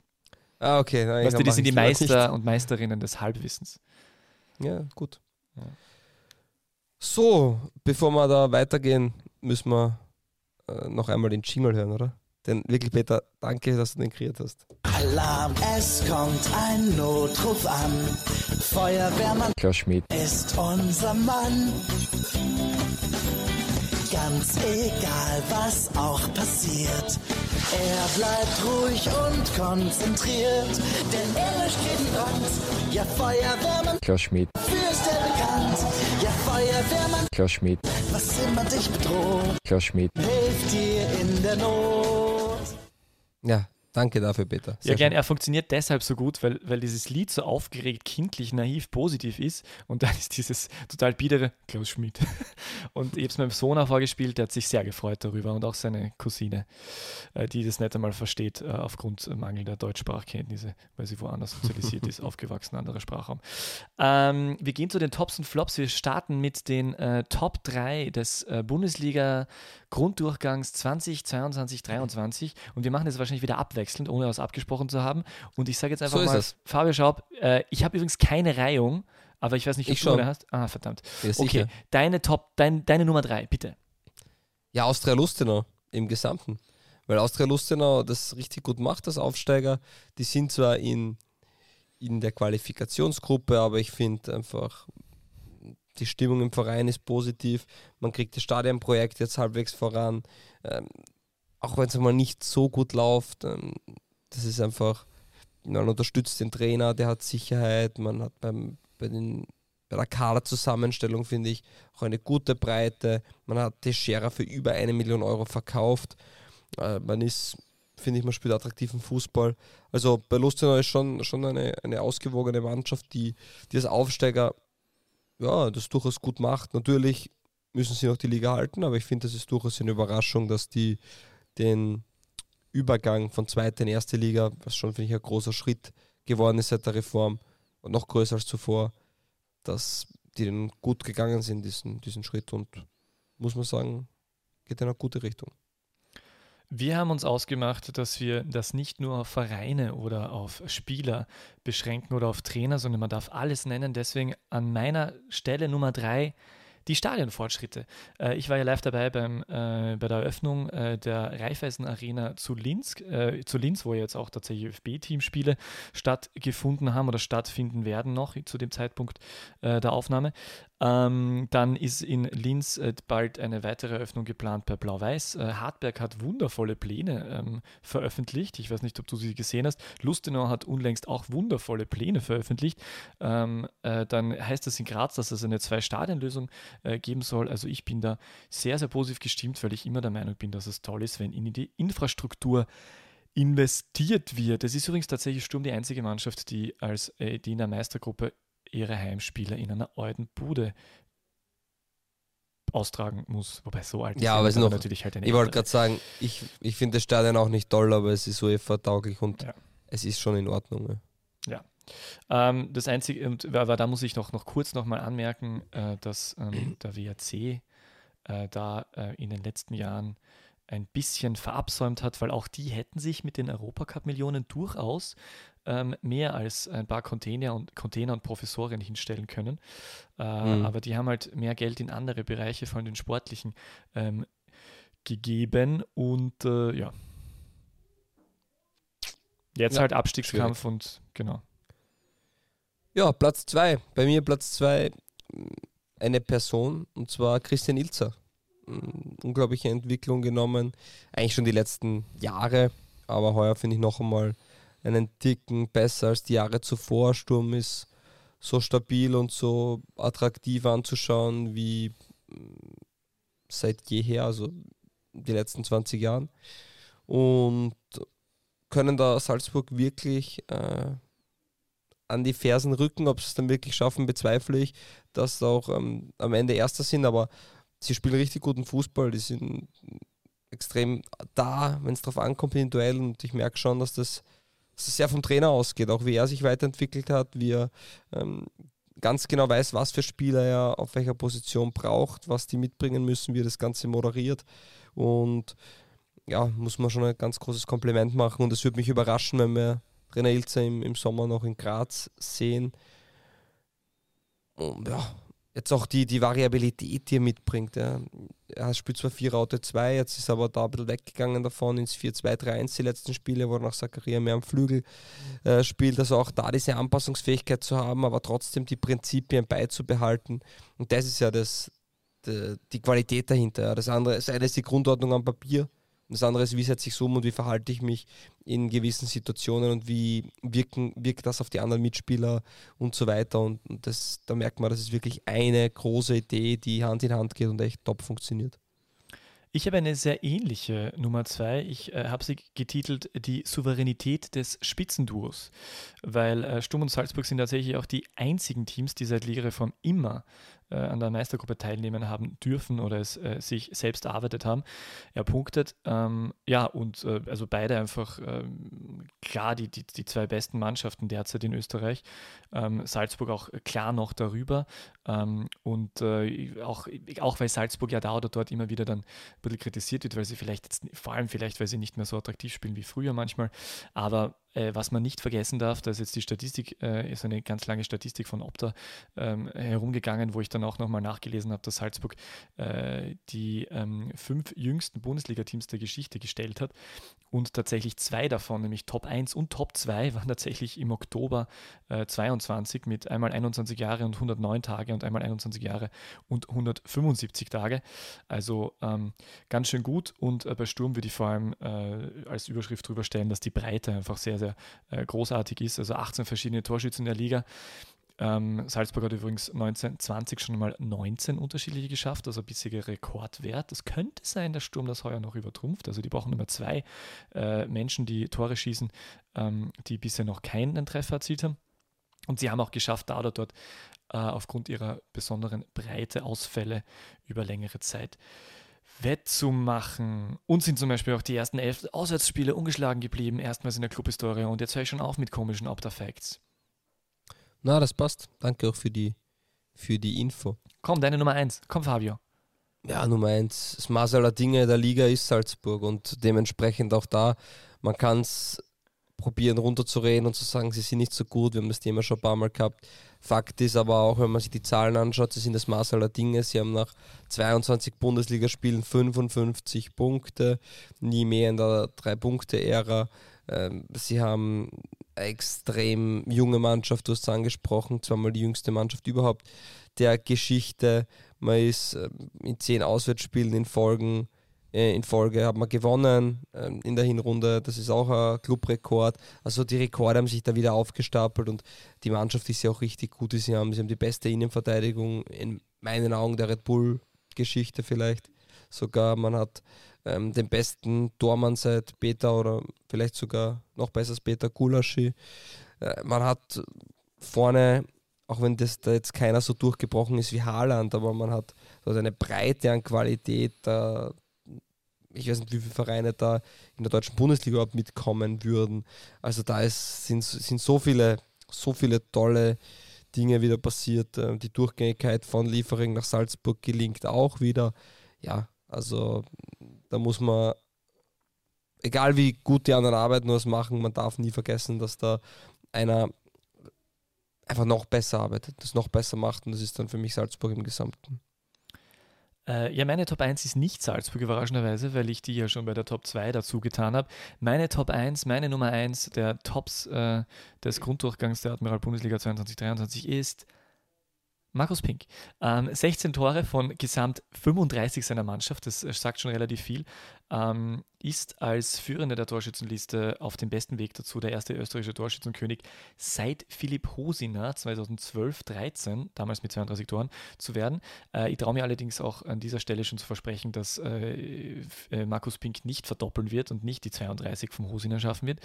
Ah, okay. Nein, Weißt du, die sind die Meister und Meisterinnen des Halbwissens. Ja, gut. Ja. So, bevor wir da weitergehen, müssen wir äh, noch einmal den Jingle hören, oder? Denn wirklich, Peter, danke, dass du den kreiert hast. Alarm, es kommt ein Notruf an. Feuerwehrmann Klaus Schmidt. ist unser Mann. Ganz egal, was auch passiert. Er bleibt ruhig und konzentriert, denn er löscht jeden Brand. Ja, Feuerwehrmann, Klaus Schmidt. für ist er bekannt. Ja, Feuerwehrmann, Klaus Schmidt. was immer dich bedroht, Klaus Schmidt. hilft dir in der Not. Ja, Danke dafür, Peter. Sehr ja, gern. Er funktioniert deshalb so gut, weil, weil dieses Lied so aufgeregt, kindlich, naiv, positiv ist. Und dann ist dieses total biedere Klaus Schmidt. [LAUGHS] Und ich habe es meinem Sohn auch vorgespielt, der hat sich sehr gefreut darüber. Und auch seine Cousine, äh, die das nicht einmal versteht, äh, aufgrund mangelnder Deutschsprachkenntnisse, weil sie woanders sozialisiert ist, [LAUGHS] aufgewachsen, anderer Sprachraum. Ähm, wir gehen zu den Tops und Flops. Wir starten mit den äh, Top 3 des äh, Bundesliga Grunddurchgangs 2022, 2023. Und wir machen das wahrscheinlich wieder abwechselnd, ohne was abgesprochen zu haben. Und ich sage jetzt einfach so mal, Fabio Schaub, äh, ich habe übrigens keine Reihung, aber ich weiß nicht, ob ich du schon. eine hast. Ah, verdammt. Ja, okay, deine Top, dein, deine Nummer 3, bitte. Ja, Austria Lustenau im Gesamten. Weil Austria Lustenau das richtig gut macht, das Aufsteiger. Die sind zwar in, in der Qualifikationsgruppe, aber ich finde einfach, die Stimmung im Verein ist positiv. Man kriegt das Stadionprojekt jetzt halbwegs voran. Auch wenn es mal nicht so gut läuft. Ähm, das ist einfach, man unterstützt den Trainer, der hat Sicherheit. Man hat beim, bei, den, bei der Kaderzusammenstellung, finde ich, auch eine gute Breite. Man hat Teixeira für über eine Million Euro verkauft. Äh, man ist, finde ich, man spielt attraktiven Fußball. Also bei Lustenau ist schon, schon eine, eine ausgewogene Mannschaft, die, die als Aufsteiger ja, das durchaus gut macht. Natürlich müssen sie noch die Liga halten, aber ich finde, das ist durchaus eine Überraschung, dass die den Übergang von zweiter in erste Liga, was schon, finde ich, ein großer Schritt geworden ist seit der Reform und noch größer als zuvor, dass die dann gut gegangen sind, diesen, diesen Schritt und muss man sagen, geht in eine gute Richtung. Wir haben uns ausgemacht, dass wir das nicht nur auf Vereine oder auf Spieler beschränken oder auf Trainer, sondern man darf alles nennen. Deswegen an meiner Stelle Nummer drei die Stadionfortschritte. Äh, ich war ja live dabei beim, äh, bei der Eröffnung äh, der Raiffeisen Arena zu Linz, äh, zu Linz, wo jetzt auch tatsächlich ÖFB-Teamspiele stattgefunden haben oder stattfinden werden noch zu dem Zeitpunkt äh, der Aufnahme. Ähm, dann ist in Linz äh, bald eine weitere Eröffnung geplant bei Blau-Weiß. Äh, Hartberg hat wundervolle Pläne ähm, veröffentlicht. Ich weiß nicht, ob du sie gesehen hast. Lustenau hat unlängst auch wundervolle Pläne veröffentlicht. Ähm, äh, dann heißt das in Graz, dass es eine Zwei-Stadien-Lösung äh, geben soll. Also ich bin da sehr, sehr positiv gestimmt, weil ich immer der Meinung bin, dass es toll ist, wenn in die Infrastruktur investiert wird. Es ist übrigens tatsächlich Sturm die einzige Mannschaft, die als äh, die in der Meistergruppe ihre Heimspiele in einer alten Bude austragen muss. Wobei so alt ist ja, aber es noch, natürlich halt eine Ich wollte gerade sagen, ich, ich finde das Stadion auch nicht toll, aber es ist so tauglich und ja. es ist schon in Ordnung. Ja. ja. Ähm, das Einzige, und, aber da muss ich noch, noch kurz nochmal anmerken, äh, dass ähm, [CLEARS THROAT] der WRC äh, da äh, in den letzten Jahren ein bisschen verabsäumt hat, weil auch die hätten sich mit den Europacup-Millionen durchaus ähm, mehr als ein paar Container und, Container und Professoren hinstellen können. Äh, mhm. Aber die haben halt mehr Geld in andere Bereiche, von den sportlichen, ähm, gegeben. Und äh, ja. Jetzt ja, halt Abstiegskampf schwierig. und genau. Ja, Platz zwei. Bei mir Platz zwei eine Person und zwar Christian Ilzer. Unglaubliche Entwicklung genommen, eigentlich schon die letzten Jahre, aber heuer finde ich noch einmal einen Ticken besser als die Jahre zuvor. Sturm ist so stabil und so attraktiv anzuschauen wie mm, seit jeher, also die letzten 20 Jahren. Und können da Salzburg wirklich äh, an die Fersen rücken. Ob sie es dann wirklich schaffen, bezweifle ich, dass sie auch ähm, am Ende Erster sind. Aber sie spielen richtig guten Fußball. Die sind extrem da, wenn es darauf ankommt, individuell. Und ich merke schon, dass das sehr vom Trainer ausgeht, auch wie er sich weiterentwickelt hat, wie er ähm, ganz genau weiß, was für Spieler er auf welcher Position braucht, was die mitbringen müssen, wie er das Ganze moderiert. Und ja, muss man schon ein ganz großes Kompliment machen. Und es würde mich überraschen, wenn wir Trainer Ilzer im, im Sommer noch in Graz sehen. Und ja, jetzt auch die, die Variabilität, die er mitbringt. Ja. Er spielt zwar 4 Raute 2, jetzt ist aber da ein bisschen weggegangen davon ins 4-2-3-1 die letzten Spiele, wo er nach Zakaria mehr am Flügel äh, spielt. Also auch da diese Anpassungsfähigkeit zu haben, aber trotzdem die Prinzipien beizubehalten. Und das ist ja das, die, die Qualität dahinter. Ja. Das andere das eine ist die Grundordnung am Papier das andere ist, wie setze ich es um und wie verhalte ich mich in gewissen Situationen und wie wirken, wirkt das auf die anderen Mitspieler und so weiter. Und, das, da merkt man, das ist wirklich eine große Idee, die Hand in Hand geht und echt top funktioniert. Ich habe eine sehr ähnliche Nummer zwei. Ich äh, habe sie getitelt Die Souveränität des Spitzenduos, weil äh, Sturm und Salzburg sind tatsächlich auch die einzigen Teams, die seit Ligareform immer äh, an der Meistergruppe teilnehmen haben dürfen oder es äh, sich selbst erarbeitet haben. Er punktet. Ähm, ja, und äh, also beide einfach ähm, klar die, die, die zwei besten Mannschaften derzeit in Österreich. Ähm, Salzburg auch klar noch darüber. Ähm, und äh, auch, auch weil Salzburg ja da oder dort immer wieder dann ein bisschen kritisiert wird, weil sie vielleicht jetzt, vor allem vielleicht, weil sie nicht mehr so attraktiv spielen wie früher manchmal. Aber äh, was man nicht vergessen darf, da ist jetzt die Statistik, äh, ist eine ganz lange Statistik von Opta ähm, herumgegangen, wo ich dann auch nochmal nachgelesen habe, dass Salzburg äh, die ähm, fünf jüngsten Bundesliga-Teams der Geschichte gestellt hat und tatsächlich zwei davon, nämlich Top 1 und Top 2, [LAUGHS] waren tatsächlich im Oktober äh, 22 mit einmal 21 Jahre und 109 Tage und einmal 21 Jahre und 175 Tage. Also ähm, ganz schön gut und äh, bei Sturm würde ich vor allem äh, als Überschrift drüber stellen, dass die Breite einfach sehr, sehr äh, großartig ist. Also 18 verschiedene Torschützen in der Liga. Ähm, Salzburg hat übrigens 1920 schon mal 19 unterschiedliche geschafft, also bisschen Rekordwert. Es könnte sein, dass Sturm das heuer noch übertrumpft. Also die brauchen immer zwei äh, Menschen, die Tore schießen, ähm, die bisher noch keinen Treffer erzielt haben. Und sie haben auch geschafft, da oder dort äh, aufgrund ihrer besonderen Breite Ausfälle über längere Zeit wettzumachen. Und sind zum Beispiel auch die ersten elf Auswärtsspiele ungeschlagen geblieben, erstmals in der Clubhistorie. Und jetzt höre ich schon auf mit komischen Opta-Facts. Na, das passt. Danke auch für die, für die Info. Komm, deine Nummer eins. Komm, Fabio. Ja, Nummer eins. Das Maß aller Dinge der Liga ist Salzburg und dementsprechend auch da, man kann es probieren runterzureden und zu sagen, sie sind nicht so gut. Wir haben das Thema schon ein paar Mal gehabt. Fakt ist aber auch, wenn man sich die Zahlen anschaut, sie sind das Maß aller Dinge. Sie haben nach 22 Bundesligaspielen 55 Punkte, nie mehr in der Drei-Punkte-Ära. Ähm, sie haben eine extrem junge Mannschaft, du hast es angesprochen, zweimal die jüngste Mannschaft überhaupt der Geschichte. Man ist ähm, in zehn Auswärtsspielen in Folgen in Folge hat man gewonnen ähm, in der Hinrunde. Das ist auch ein Clubrekord. Also die Rekorde haben sich da wieder aufgestapelt und die Mannschaft ist ja auch richtig gut, sie haben. Sie haben die beste Innenverteidigung in meinen Augen der Red Bull-Geschichte vielleicht. Sogar man hat ähm, den besten Tormann seit Peter oder vielleicht sogar noch besser als Peter Gulaschi. Äh, man hat vorne, auch wenn das da jetzt keiner so durchgebrochen ist wie Haaland, aber man hat dort eine Breite an Qualität. Da, ich weiß nicht, wie viele Vereine da in der deutschen Bundesliga überhaupt mitkommen würden. Also da ist, sind, sind so viele, so viele tolle Dinge wieder passiert. Äh, die Durchgängigkeit von Liefering nach Salzburg gelingt auch wieder. Ja, also da muss man, egal wie gut die anderen arbeiten es machen, man darf nie vergessen, dass da einer einfach noch besser arbeitet, das noch besser macht und das ist dann für mich Salzburg im Gesamten. Äh, ja, meine Top 1 ist nicht Salzburg, überraschenderweise, weil ich die ja schon bei der Top 2 dazu getan habe. Meine Top 1, meine Nummer 1 der Tops äh, des Grunddurchgangs der Admiral Bundesliga 22-23 ist Markus Pink. Ähm, 16 Tore von gesamt 35 seiner Mannschaft, das sagt schon relativ viel. Ähm, ist als Führender der Torschützenliste auf dem besten Weg dazu, der erste österreichische Torschützenkönig seit Philipp Hosiner 2012-13, damals mit 32 Toren, zu werden. Äh, ich traue mir allerdings auch an dieser Stelle schon zu versprechen, dass äh, äh Markus Pink nicht verdoppeln wird und nicht die 32 vom Hosiner schaffen wird.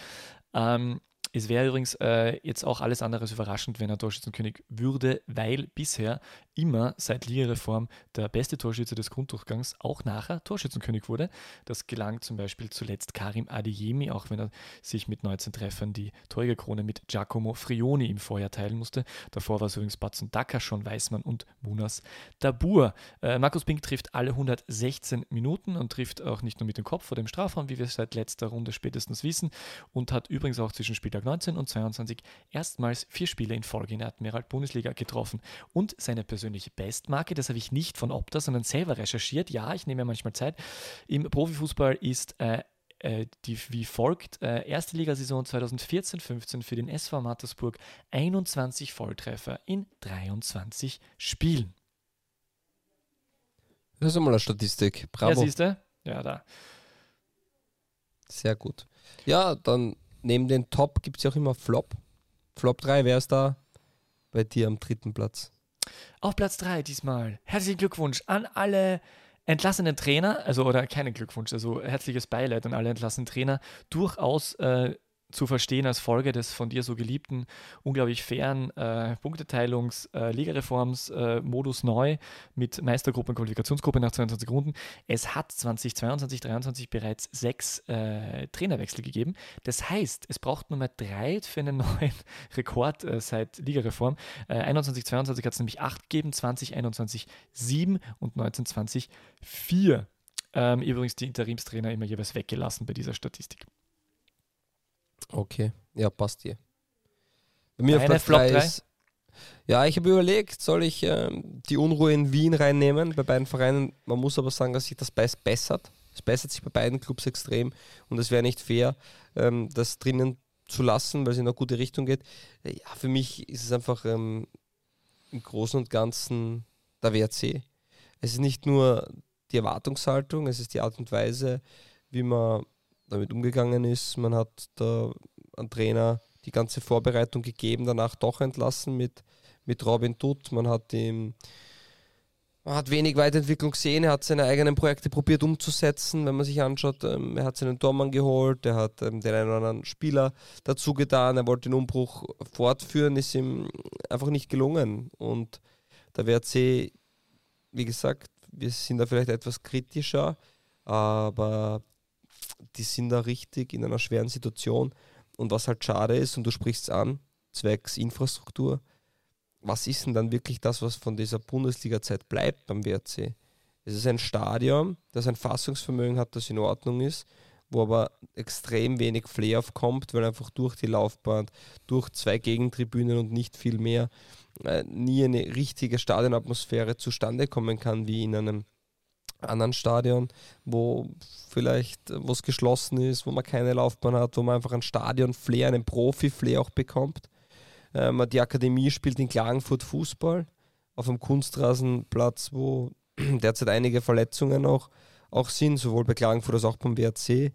Ähm, es wäre übrigens äh, jetzt auch alles andere als überraschend, wenn er Torschützenkönig würde, weil bisher immer seit Ligareform der beste Torschütze des Grunddurchgangs auch nachher Torschützenkönig wurde. Das gelang zum Beispiel zuletzt Karim Adeyemi, auch wenn er sich mit 19 Treffern die Torjägerkrone mit Giacomo Frioni im Vorjahr teilen musste. Davor war es übrigens Batzen Dacker, schon Weißmann und Munas Dabur. Äh, Markus Pink trifft alle 116 Minuten und trifft auch nicht nur mit dem Kopf vor dem Strafraum, wie wir seit letzter Runde spätestens wissen, und hat übrigens auch zwischen Spieltag 19 und 22 erstmals vier Spiele in Folge in der Admiral Bundesliga getroffen. Und seine persönliche Bestmarke, das habe ich nicht von Opta, sondern selber recherchiert. Ja, ich nehme ja manchmal Zeit. Im Profifußball ist äh, äh die wie folgt. Äh, erste Ligasaison 2014-15 für den SV Mattersburg 21 Volltreffer in 23 Spielen. Das ist einmal eine Statistik. Bravo. Ja, siehst du? Ja, da. Sehr gut. Ja, dann neben den Top gibt es ja auch immer Flop. Flop 3, wer ist da bei dir am dritten Platz? Auf Platz 3 diesmal. Herzlichen Glückwunsch an alle entlassenen Trainer, also oder keinen Glückwunsch, also herzliches Beileid an alle entlassenen Trainer, durchaus äh, zu verstehen als Folge des von dir so geliebten, unglaublich fairen äh, Punkteteilungs-, äh, Ligareforms, äh, Modus neu mit Meistergruppe und Qualifikationsgruppe nach 22 Runden. Es hat 2022, 2023 bereits sechs äh, Trainerwechsel gegeben. Das heißt, es braucht Nummer drei für einen [LAUGHS] neuen Rekord äh, seit Ligareform. Äh, 21, 22 hat es nämlich acht gegeben, 20, 21 sieben und 19, 20 vier. Ähm, übrigens die Interimstrainer immer jeweils weggelassen bei dieser Statistik. Okay, ja, passt hier. Bei mir Deine auf Flop 3 ist, ja, ich habe überlegt, soll ich ähm, die Unruhe in Wien reinnehmen bei beiden Vereinen. Man muss aber sagen, dass sich das bessert. Es bessert sich bei beiden Clubs extrem und es wäre nicht fair, ähm, das drinnen zu lassen, weil es in eine gute Richtung geht. Ja, für mich ist es einfach ähm, im Großen und Ganzen der WRC. Es ist nicht nur die Erwartungshaltung, es ist die Art und Weise, wie man damit umgegangen ist. Man hat da einen Trainer die ganze Vorbereitung gegeben, danach doch entlassen mit, mit Robin Dutt. Man hat ihm man hat wenig Weiterentwicklung gesehen, er hat seine eigenen Projekte probiert umzusetzen. Wenn man sich anschaut, ähm, er hat seinen Tormann geholt, er hat ähm, den einen oder anderen Spieler dazu getan, er wollte den Umbruch fortführen, ist ihm einfach nicht gelungen. Und der WRC, wie gesagt, wir sind da vielleicht etwas kritischer, aber die sind da richtig in einer schweren Situation. Und was halt schade ist, und du sprichst es an, zwecks Infrastruktur, was ist denn dann wirklich das, was von dieser Bundesliga-Zeit bleibt beim WRC? Es ist ein Stadion, das ein Fassungsvermögen hat, das in Ordnung ist, wo aber extrem wenig Flair aufkommt, weil einfach durch die Laufbahn, durch zwei Gegentribünen und nicht viel mehr äh, nie eine richtige Stadionatmosphäre zustande kommen kann, wie in einem anderen Stadion, wo vielleicht was geschlossen ist, wo man keine Laufbahn hat, wo man einfach ein Stadion-Flair, einen Profi-Flair auch bekommt. Ähm, die Akademie spielt in Klagenfurt Fußball auf einem Kunstrasenplatz, wo [CLEARS THROAT] derzeit einige Verletzungen auch, auch sind, sowohl bei Klagenfurt als auch beim WRC. Äh,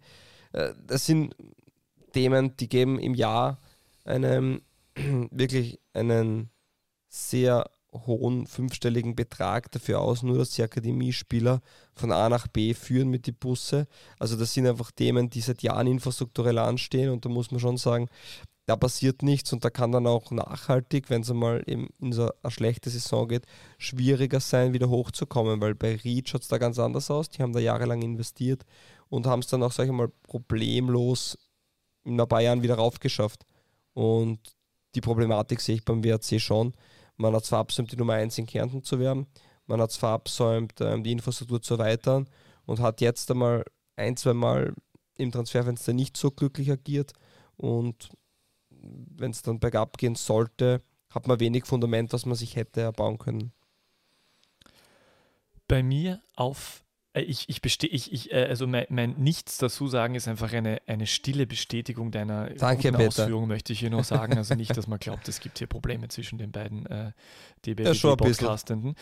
das sind Themen, die geben im Jahr einem [CLEARS THROAT] wirklich einen sehr hohen fünfstelligen Betrag dafür aus, nur dass die Akademiespieler von A nach B führen mit den Busse. Also das sind einfach Themen, die seit Jahren infrastrukturell anstehen und da muss man schon sagen, da passiert nichts und da kann dann auch nachhaltig, wenn es einmal in so eine schlechte Saison geht, schwieriger sein, wieder hochzukommen, weil bei Reach schaut es da ganz anders aus. Die haben da jahrelang investiert und haben es dann auch, sag ich mal, problemlos in ein paar Jahren wieder raufgeschafft. Und die Problematik sehe ich beim WRC schon. Man hat zwar absäumt, die Nummer 1 in Kärnten zu werden, man hat zwar absäumt, ähm, die Infrastruktur zu erweitern und hat jetzt einmal ein, zwei Mal im Transferfenster nicht so glücklich agiert und wenn es dann bergab gehen sollte, hat man wenig Fundament, was man sich hätte erbauen können. Bei mir auf ich, ich bestehe, ich, ich, äh, also mein, mein, Nichts dazu sagen ist einfach eine, eine stille Bestätigung deiner Danke, guten Ausführung, möchte ich hier nur sagen. Also nicht, [LAUGHS] dass man glaubt, es gibt hier Probleme zwischen den beiden äh, DBD-Podcastenden.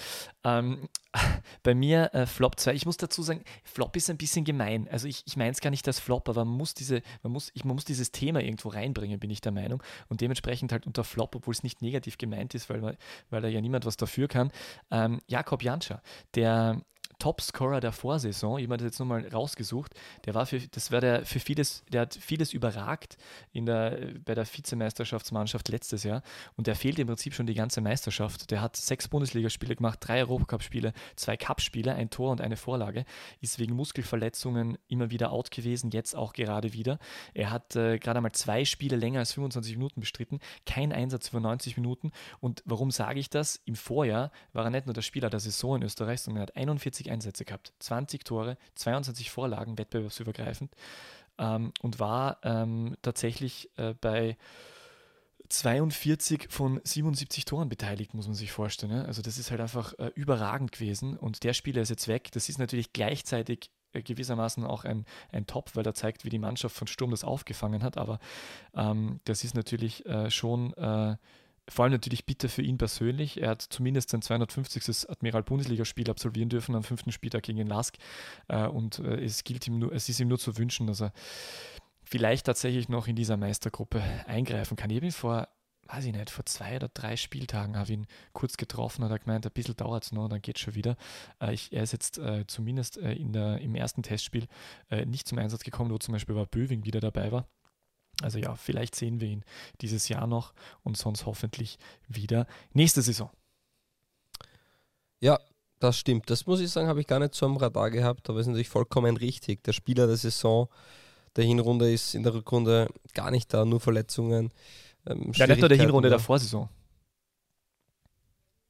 Ähm, [LAUGHS] bei mir äh, Flop 2, ich muss dazu sagen, Flop ist ein bisschen gemein. Also ich, ich meine es gar nicht als Flop, aber man muss, diese, man, muss, ich, man muss dieses Thema irgendwo reinbringen, bin ich der Meinung. Und dementsprechend halt unter Flop, obwohl es nicht negativ gemeint ist, weil, man, weil da ja niemand was dafür kann. Ähm, Jakob Janscher, der Topscorer der Vorsaison, jemand hat jetzt nochmal rausgesucht, der war für, das war der für vieles, der hat vieles überragt in der, bei der Vizemeisterschaftsmannschaft letztes Jahr und der fehlt im Prinzip schon die ganze Meisterschaft. Der hat sechs Bundesligaspiele gemacht, drei Europacup-Spiele, zwei Cup-Spiele, ein Tor und eine Vorlage, ist wegen Muskelverletzungen immer wieder out gewesen, jetzt auch gerade wieder. Er hat äh, gerade einmal zwei Spiele länger als 25 Minuten bestritten, kein Einsatz über 90 Minuten und warum sage ich das? Im Vorjahr war er nicht nur der Spieler der Saison in Österreich, sondern er hat 41 Einsätze gehabt, 20 Tore, 22 Vorlagen wettbewerbsübergreifend ähm, und war ähm, tatsächlich äh, bei 42 von 77 Toren beteiligt, muss man sich vorstellen. Ne? Also das ist halt einfach äh, überragend gewesen und der Spieler ist jetzt weg. Das ist natürlich gleichzeitig äh, gewissermaßen auch ein, ein Top, weil er zeigt, wie die Mannschaft von Sturm das aufgefangen hat, aber ähm, das ist natürlich äh, schon äh, vor allem natürlich bitter für ihn persönlich. Er hat zumindest sein 250. Admiral-Bundesligaspiel absolvieren dürfen am fünften Spieltag gegen den Lask. Äh, und äh, es, gilt ihm nur, es ist ihm nur zu wünschen, dass er vielleicht tatsächlich noch in dieser Meistergruppe eingreifen kann. Ich habe ihn vor weiß ich nicht, vor zwei oder drei Spieltagen habe ihn kurz getroffen und er gemeint, ein bisschen dauert es noch, dann geht es schon wieder. Äh, ich, er ist jetzt zumindest in der, im ersten Testspiel nicht zum Einsatz gekommen, wo zum Beispiel war Böwing wieder dabei war. Also ja, vielleicht sehen wir ihn dieses Jahr noch und sonst hoffentlich wieder nächste Saison. Ja, das stimmt. Das muss ich sagen, habe ich gar nicht so am Radar gehabt, aber ist natürlich vollkommen richtig. Der Spieler der Saison der Hinrunde ist in der Rückrunde gar nicht da, nur Verletzungen. Ähm, ja, nicht nur der Hinrunde der Vorsaison.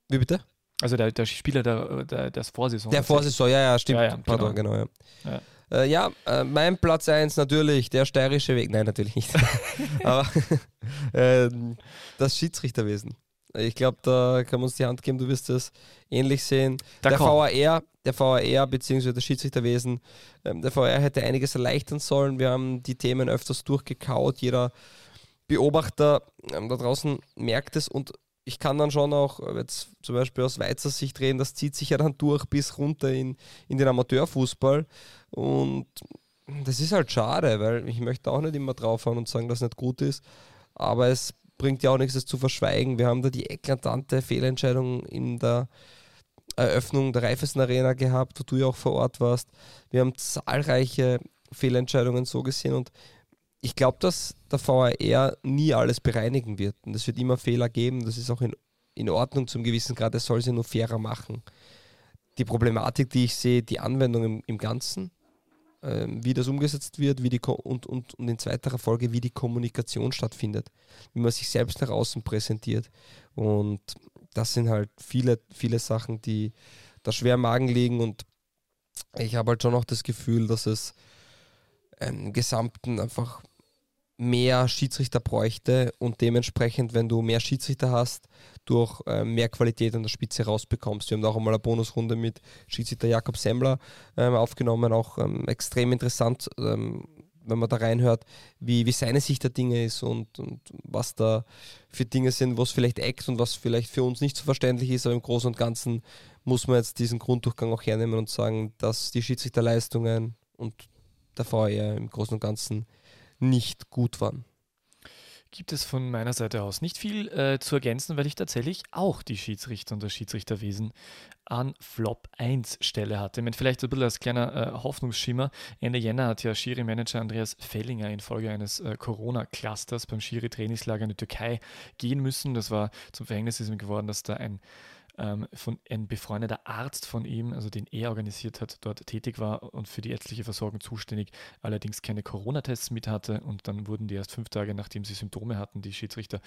Wie bitte? Also der, der Spieler der, der, der Vorsaison. Der Vorsaison, ja, ja, stimmt. Ja, ja, Pardon, genau. genau ja. Ja. Äh, ja, äh, mein Platz 1 natürlich, der steirische Weg. Nein, natürlich nicht. [LAUGHS] Aber [LAUGHS] äh, das Schiedsrichterwesen. Ich glaube, da kann man uns die Hand geben, du wirst das ähnlich sehen. Da der VAR, der VAR bzw. das Schiedsrichterwesen, ähm, der VAR hätte einiges erleichtern sollen. Wir haben die Themen öfters durchgekaut. Jeder Beobachter ähm, da draußen merkt es und ich kann dann schon auch jetzt zum Beispiel aus Weizer Sicht reden, das zieht sich ja dann durch bis runter in, in den Amateurfußball und das ist halt schade, weil ich möchte auch nicht immer draufhauen und sagen, dass es nicht gut ist, aber es bringt ja auch nichts, das zu verschweigen. Wir haben da die eklatante Fehlentscheidung in der Eröffnung der Reifeisen Arena gehabt, wo du ja auch vor Ort warst. Wir haben zahlreiche Fehlentscheidungen so gesehen und ich glaube, dass der VAR nie alles bereinigen wird. Und es wird immer Fehler geben. Das ist auch in, in Ordnung zum gewissen Grad. Es soll sie nur fairer machen. Die Problematik, die ich sehe, die Anwendung im, im Ganzen, äh, wie das umgesetzt wird wie die und, und, und in zweiterer Folge, wie die Kommunikation stattfindet, wie man sich selbst nach außen präsentiert. Und das sind halt viele, viele Sachen, die da schwer im Magen liegen. Und ich habe halt schon auch das Gefühl, dass es im Gesamten einfach mehr Schiedsrichter bräuchte und dementsprechend, wenn du mehr Schiedsrichter hast, durch äh, mehr Qualität an der Spitze rausbekommst. Wir haben auch einmal eine Bonusrunde mit Schiedsrichter Jakob Semmler ähm, aufgenommen, auch ähm, extrem interessant, ähm, wenn man da reinhört, wie, wie seine Sicht der Dinge ist und, und was da für Dinge sind, was vielleicht eckt und was vielleicht für uns nicht so verständlich ist, aber im Großen und Ganzen muss man jetzt diesen Grunddurchgang auch hernehmen und sagen, dass die Schiedsrichterleistungen und der VR im Großen und Ganzen nicht gut waren. Gibt es von meiner Seite aus nicht viel äh, zu ergänzen, weil ich tatsächlich auch die Schiedsrichter und das Schiedsrichterwesen an Flop 1 Stelle hatte. Meine, vielleicht ein bisschen als kleiner äh, Hoffnungsschimmer. Ende Jänner hat ja Schiri-Manager Andreas Fellinger infolge eines äh, Corona-Clusters beim Schiri-Trainingslager in die Türkei gehen müssen. Das war zum Verhängnis geworden, dass da ein ähm, von ein befreundeter Arzt von ihm, also den er organisiert hat, dort tätig war und für die ärztliche Versorgung zuständig, allerdings keine Corona-Tests mit hatte und dann wurden die erst fünf Tage, nachdem sie Symptome hatten, die Schiedsrichter,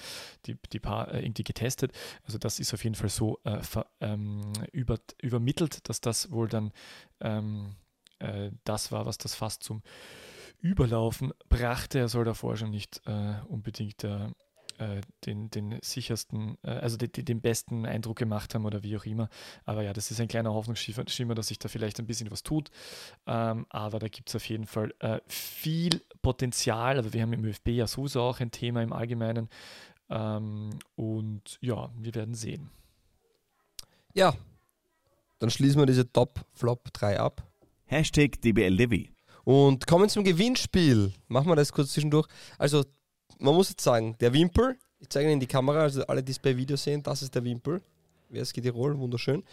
die, die Paar äh, irgendwie getestet. Also das ist auf jeden Fall so äh, ver, ähm, über, übermittelt, dass das wohl dann ähm, äh, das war, was das fast zum Überlaufen brachte. Er soll davor schon nicht äh, unbedingt der äh, den, den sichersten, äh, also den, den besten Eindruck gemacht haben oder wie auch immer. Aber ja, das ist ein kleiner Hoffnungsschimmer, dass sich da vielleicht ein bisschen was tut. Ähm, aber da gibt es auf jeden Fall äh, viel Potenzial. Also wir haben im ÖFB ja sowieso auch ein Thema im Allgemeinen. Ähm, und ja, wir werden sehen. Ja, dann schließen wir diese Top-Flop 3 ab. Hashtag DBLDevi. Und kommen zum Gewinnspiel. Machen wir das kurz zwischendurch. Also man muss jetzt sagen, der Wimpel, ich zeige ihn in die Kamera, also alle, die es bei Video sehen, das ist der Wimpel. WSG Tirol, wunderschön.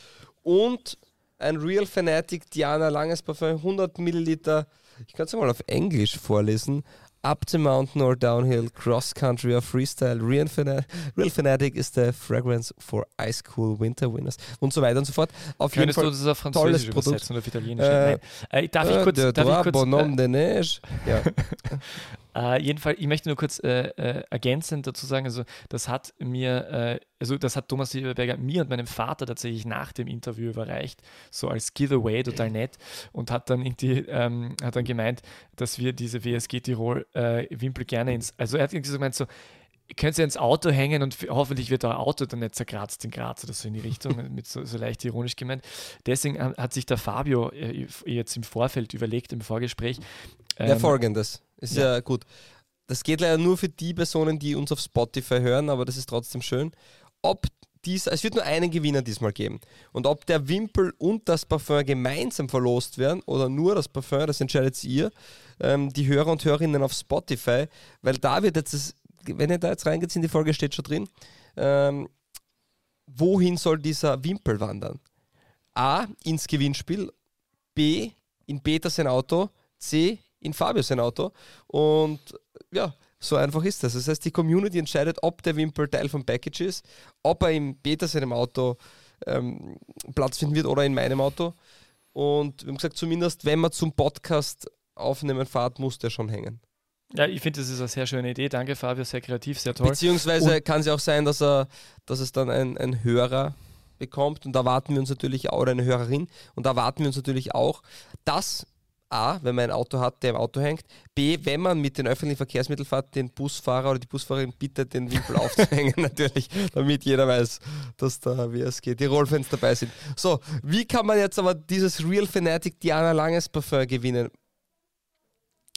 Und ein Real Fanatic Diana Langes Parfum, 100 Milliliter. Ich kann es mal auf Englisch vorlesen. Up the mountain or downhill, cross country or freestyle, Real, Fana Real Fanatic is the fragrance for ice cool winter winners und so weiter und so fort. Auf Könntest jeden Fall du das auf Französisch Produkt. oder auf Italienisch? Äh, äh, darf ich kurz, darf ich kurz Bonhomme äh, de Neige. Ja. [LAUGHS] [LAUGHS] Uh, jedenfalls, ich möchte nur kurz äh, äh, ergänzend dazu sagen, also das hat mir, äh, also das hat Thomas Silberberger mir und meinem Vater tatsächlich nach dem Interview überreicht, so als Giveaway, total nett und hat dann irgendwie, ähm, hat dann gemeint, dass wir diese WSG Tirol äh, Wimpel gerne ins, also er hat irgendwie so gemeint so, könnt ihr ins Auto hängen und hoffentlich wird euer Auto dann nicht zerkratzt in Graz oder so in die Richtung, [LAUGHS] mit so, so, leicht ironisch gemeint. Deswegen hat sich der Fabio äh, jetzt im Vorfeld überlegt, im Vorgespräch. Ähm, ja, folgendes. Ist ja. ja gut. Das geht leider nur für die Personen, die uns auf Spotify hören, aber das ist trotzdem schön. Ob dies, es wird nur einen Gewinner diesmal geben. Und ob der Wimpel und das Parfum gemeinsam verlost werden oder nur das Parfum, das entscheidet ihr, ähm, die Hörer und Hörerinnen auf Spotify, weil da wird jetzt das wenn ihr da jetzt reingeht in die Folge, steht schon drin. Ähm, wohin soll dieser Wimpel wandern? A, ins Gewinnspiel, B, in Peter sein Auto, C, in Fabio sein Auto. Und ja, so einfach ist das. Das heißt, die Community entscheidet, ob der Wimpel Teil vom Package ist, ob er in Peter seinem Auto ähm, Platz finden wird oder in meinem Auto. Und wir haben gesagt, zumindest wenn man zum Podcast aufnehmen fahrt, muss der schon hängen. Ja, ich finde, das ist eine sehr schöne Idee. Danke, Fabio, sehr kreativ, sehr toll. Beziehungsweise kann es ja auch sein, dass, er, dass es dann ein, ein Hörer bekommt und da warten wir uns natürlich auch, oder eine Hörerin, und da warten wir uns natürlich auch, dass A, wenn man ein Auto hat, der im Auto hängt, B, wenn man mit den öffentlichen Verkehrsmitteln fährt, den Busfahrer oder die Busfahrerin bittet, den Wimpel [LAUGHS] aufzuhängen, natürlich, damit jeder weiß, dass da, wie es geht, die Rollfans dabei sind. So, wie kann man jetzt aber dieses Real Fanatic Diana Langes Parfum gewinnen?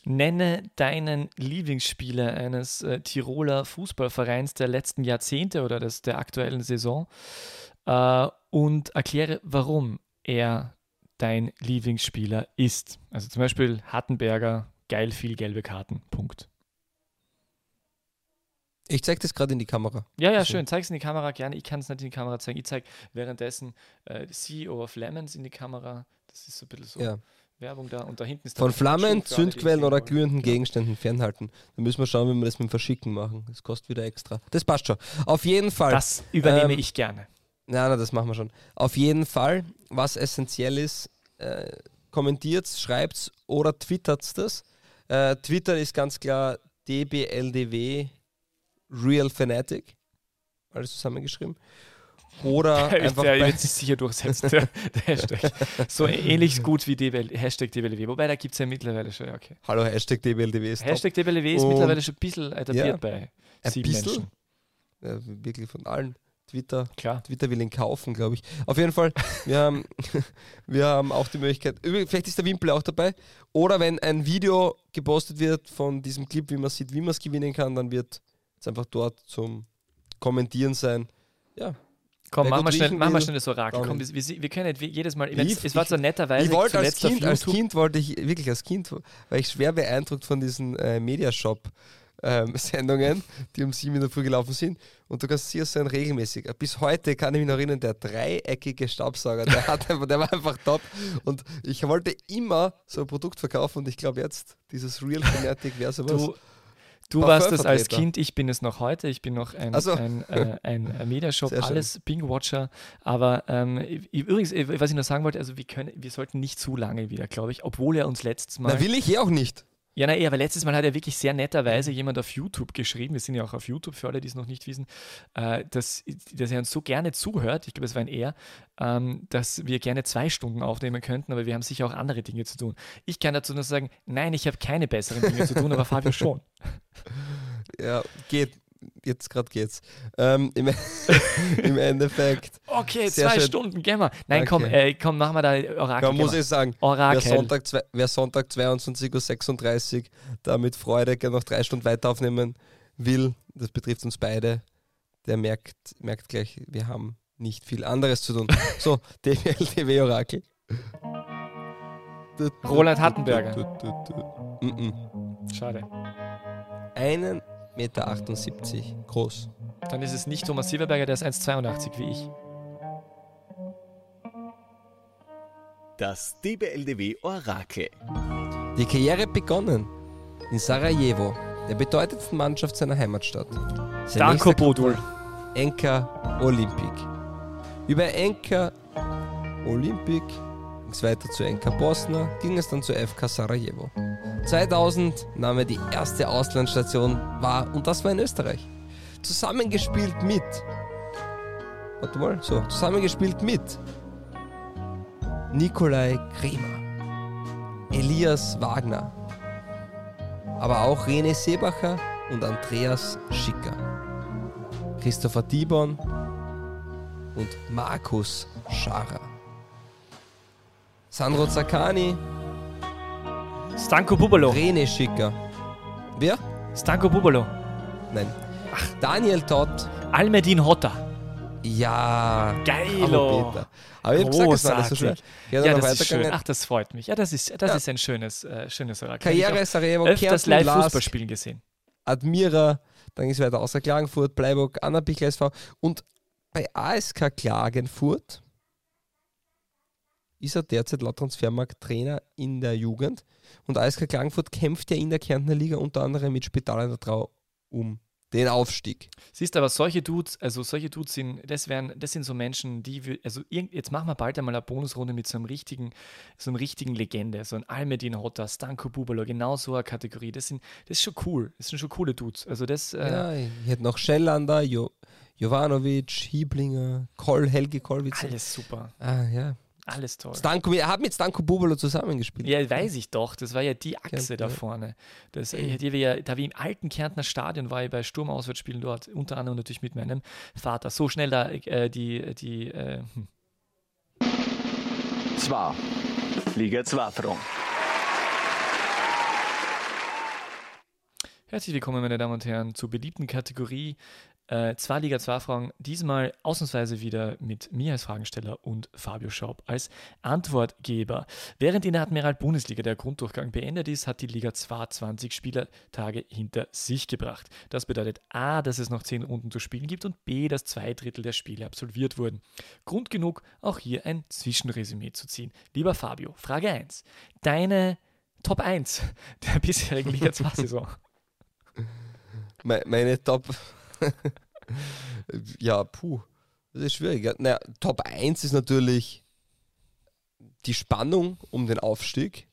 Nenne deinen Lieblingsspieler eines äh, Tiroler Fußballvereins der letzten Jahrzehnte oder des, der aktuellen Saison äh, und erkläre, warum er dein Lieblingsspieler ist. Also zum Beispiel Hattenberger, geil viel gelbe Karten. Punkt. Ich zeige das gerade in die Kamera. Ja, ja, schön. Zeig es in die Kamera gerne. Ich kann es nicht in die Kamera zeigen. Ich zeige währenddessen äh, CEO of Lemons in die Kamera. Das ist so ein bisschen so. Ja. Werbung da und da hinten ist Von Flammen, Zündquellen oder glühenden genau. Gegenständen fernhalten. Da müssen wir schauen, wie wir das mit dem Verschicken machen. Das kostet wieder extra. Das passt schon. Auf jeden Fall. Das übernehme ähm, ich gerne. Nein, nein, das machen wir schon. Auf jeden Fall, was essentiell ist, äh, kommentiert, schreibt oder twittert das. Äh, Twitter ist ganz klar dbldw Real Fanatic. Alles zusammengeschrieben. Oder [LAUGHS] der, einfach der wird sich sicher durchsetzen, der, der, Hashtag. So ähnlich [LAUGHS] gut wie DBL, Hashtag DBLW. Wobei, da gibt es ja mittlerweile schon, okay. Hallo, Hashtag DBLW ist Hashtag. DBLW ist mittlerweile schon ein bisschen etabliert ja, bei sieben Menschen. Ja, wirklich von allen. Twitter, Klar. Twitter will ihn kaufen, glaube ich. Auf jeden Fall, wir haben, [LAUGHS] wir haben auch die Möglichkeit, vielleicht ist der Wimpel auch dabei. Oder wenn ein Video gepostet wird von diesem Clip, wie man sieht, wie man es gewinnen kann, dann wird es einfach dort zum Kommentieren sein. Ja, Komm, mach mal, schnell, mach mal schnell das Orakel. Komm, wir, wir, wir, können nicht jedes Mal. Ich, es war so netterweise. Ich wollte als Kind, als Kind wollte ich, wirklich als Kind, war ich schwer beeindruckt von diesen äh, Mediashop. Ähm, [LAUGHS] Sendungen, die um sieben in der Früh gelaufen sind. Und du kannst sicher sein, regelmäßig. Bis heute kann ich mich noch erinnern, der dreieckige Staubsauger, der, hat [LAUGHS] einfach, der war einfach top. Und ich wollte immer so ein Produkt verkaufen und ich glaube jetzt, dieses Real Fanatic wäre sowas. Du, Du warst es als Kind, ich bin es noch heute. Ich bin noch ein, also. ein, [LAUGHS] äh, ein Mediashop, alles Bing-Watcher. Aber ähm, übrigens, was ich noch sagen wollte, also wir, können, wir sollten nicht zu lange wieder, glaube ich, obwohl er uns letztes Mal. Na, will ich eh auch nicht. Ja, na, aber letztes Mal hat er wirklich sehr netterweise jemand auf YouTube geschrieben, wir sind ja auch auf YouTube für alle, die es noch nicht wissen, äh, dass, dass er uns so gerne zuhört, ich glaube, es war ein Er, ähm, dass wir gerne zwei Stunden aufnehmen könnten, aber wir haben sicher auch andere Dinge zu tun. Ich kann dazu nur sagen, nein, ich habe keine besseren Dinge zu tun, aber Fabio schon. [LAUGHS] Ja, geht jetzt gerade geht's. Ähm, im, [LAUGHS] im, Endeffekt. Okay, zwei schön. Stunden, gehen wir. Nein, okay. komm, äh, komm, machen wir da Orakel. Man muss ich sagen, Orakel. Wer Sonntag, wer Sonntag 22.36 Uhr da mit Freude gerne noch drei Stunden weiter aufnehmen will, das betrifft uns beide, der merkt, merkt gleich, wir haben nicht viel anderes zu tun. [LAUGHS] so, DWL, Orakel. Roland Hattenberger. Schade. Einen 1,78 Meter groß. Dann ist es nicht Thomas Silberberger, der ist 1,82 wie ich. Das DBLDW Orakel. Die Karriere begonnen in Sarajevo, der bedeutendsten Mannschaft seiner Heimatstadt. Danko Bodul. Enka Olympic. Über Enka Olympic ging es weiter zu Enka Bosna, ging es dann zu FK Sarajevo. 2000 nahm er die erste Auslandsstation wahr und das war in Österreich. Zusammengespielt mit. Warte mal, so, zusammengespielt mit Nikolai Kremer, Elias Wagner, aber auch René Seebacher und Andreas Schicker, Christopher Dibon und Markus Scharer. Sandro Zaccani Stanko Bubalo. Rene Schicker. Wer? Stanko Bubalo. Nein. Ach, Daniel Todd. Almedin Hotta. Ja. Geilo. Aber ich habe gesagt, das war nicht so schwer. Ja, das ist schön. Ach, das freut mich. Ja, das ist, das ja. ist ein schönes, äh, schönes Orakel. Karriere Sarajevo, öfters live Fußball spielen gesehen. Admira, dann ist weiter außer Klagenfurt, Bleiburg, Annabichler SV und bei ASK Klagenfurt ist er derzeit laut Transfermarkt Trainer in der Jugend und ASK Klagenfurt kämpft ja in der Kärntner Liga unter anderem mit Spital an der Trau um den Aufstieg. Siehst du, aber solche Dudes, also solche Dudes sind, das wären, das sind so Menschen, die, wir, also jetzt machen wir bald einmal eine Bonusrunde mit so einem richtigen, so einem richtigen Legende, so ein Almedin Hotta, Stanko Bubalo, genau so eine Kategorie. Das sind, das ist schon cool, das sind schon coole Dudes. Also das. Äh ja, ich hätte noch Schellander, jo, Jovanovic, Hieblinger, Koll, Helge Kollwitz. Alles super. Ah, ja. Alles toll. Stanko, er hat mit Stanko Bubalo zusammengespielt. Ja, weiß ich doch. Das war ja die Achse ja, da vorne. Das, äh, die ja, da wie im alten Kärntner Stadion war ich bei Sturmauswärtsspielen dort, unter anderem natürlich mit meinem Vater. So schnell da äh, die. die äh, hm. Zwar. Liga 2 Front. Herzlich willkommen, meine Damen und Herren, zur beliebten Kategorie äh, zwei Liga 2 Fragen, diesmal ausnahmsweise wieder mit mir als Fragensteller und Fabio Schaub als Antwortgeber. Während in der Admiral Bundesliga der Grunddurchgang beendet ist, hat die Liga 2 20 Spielertage hinter sich gebracht. Das bedeutet A, dass es noch 10 Runden zu spielen gibt und B, dass zwei Drittel der Spiele absolviert wurden. Grund genug, auch hier ein Zwischenresümee zu ziehen. Lieber Fabio, Frage 1. Deine Top 1 der bisherigen [LAUGHS] Liga 2 Saison. Meine Top [LAUGHS] ja, puh, das ist schwierig. Naja, Top 1 ist natürlich die Spannung um den Aufstieg.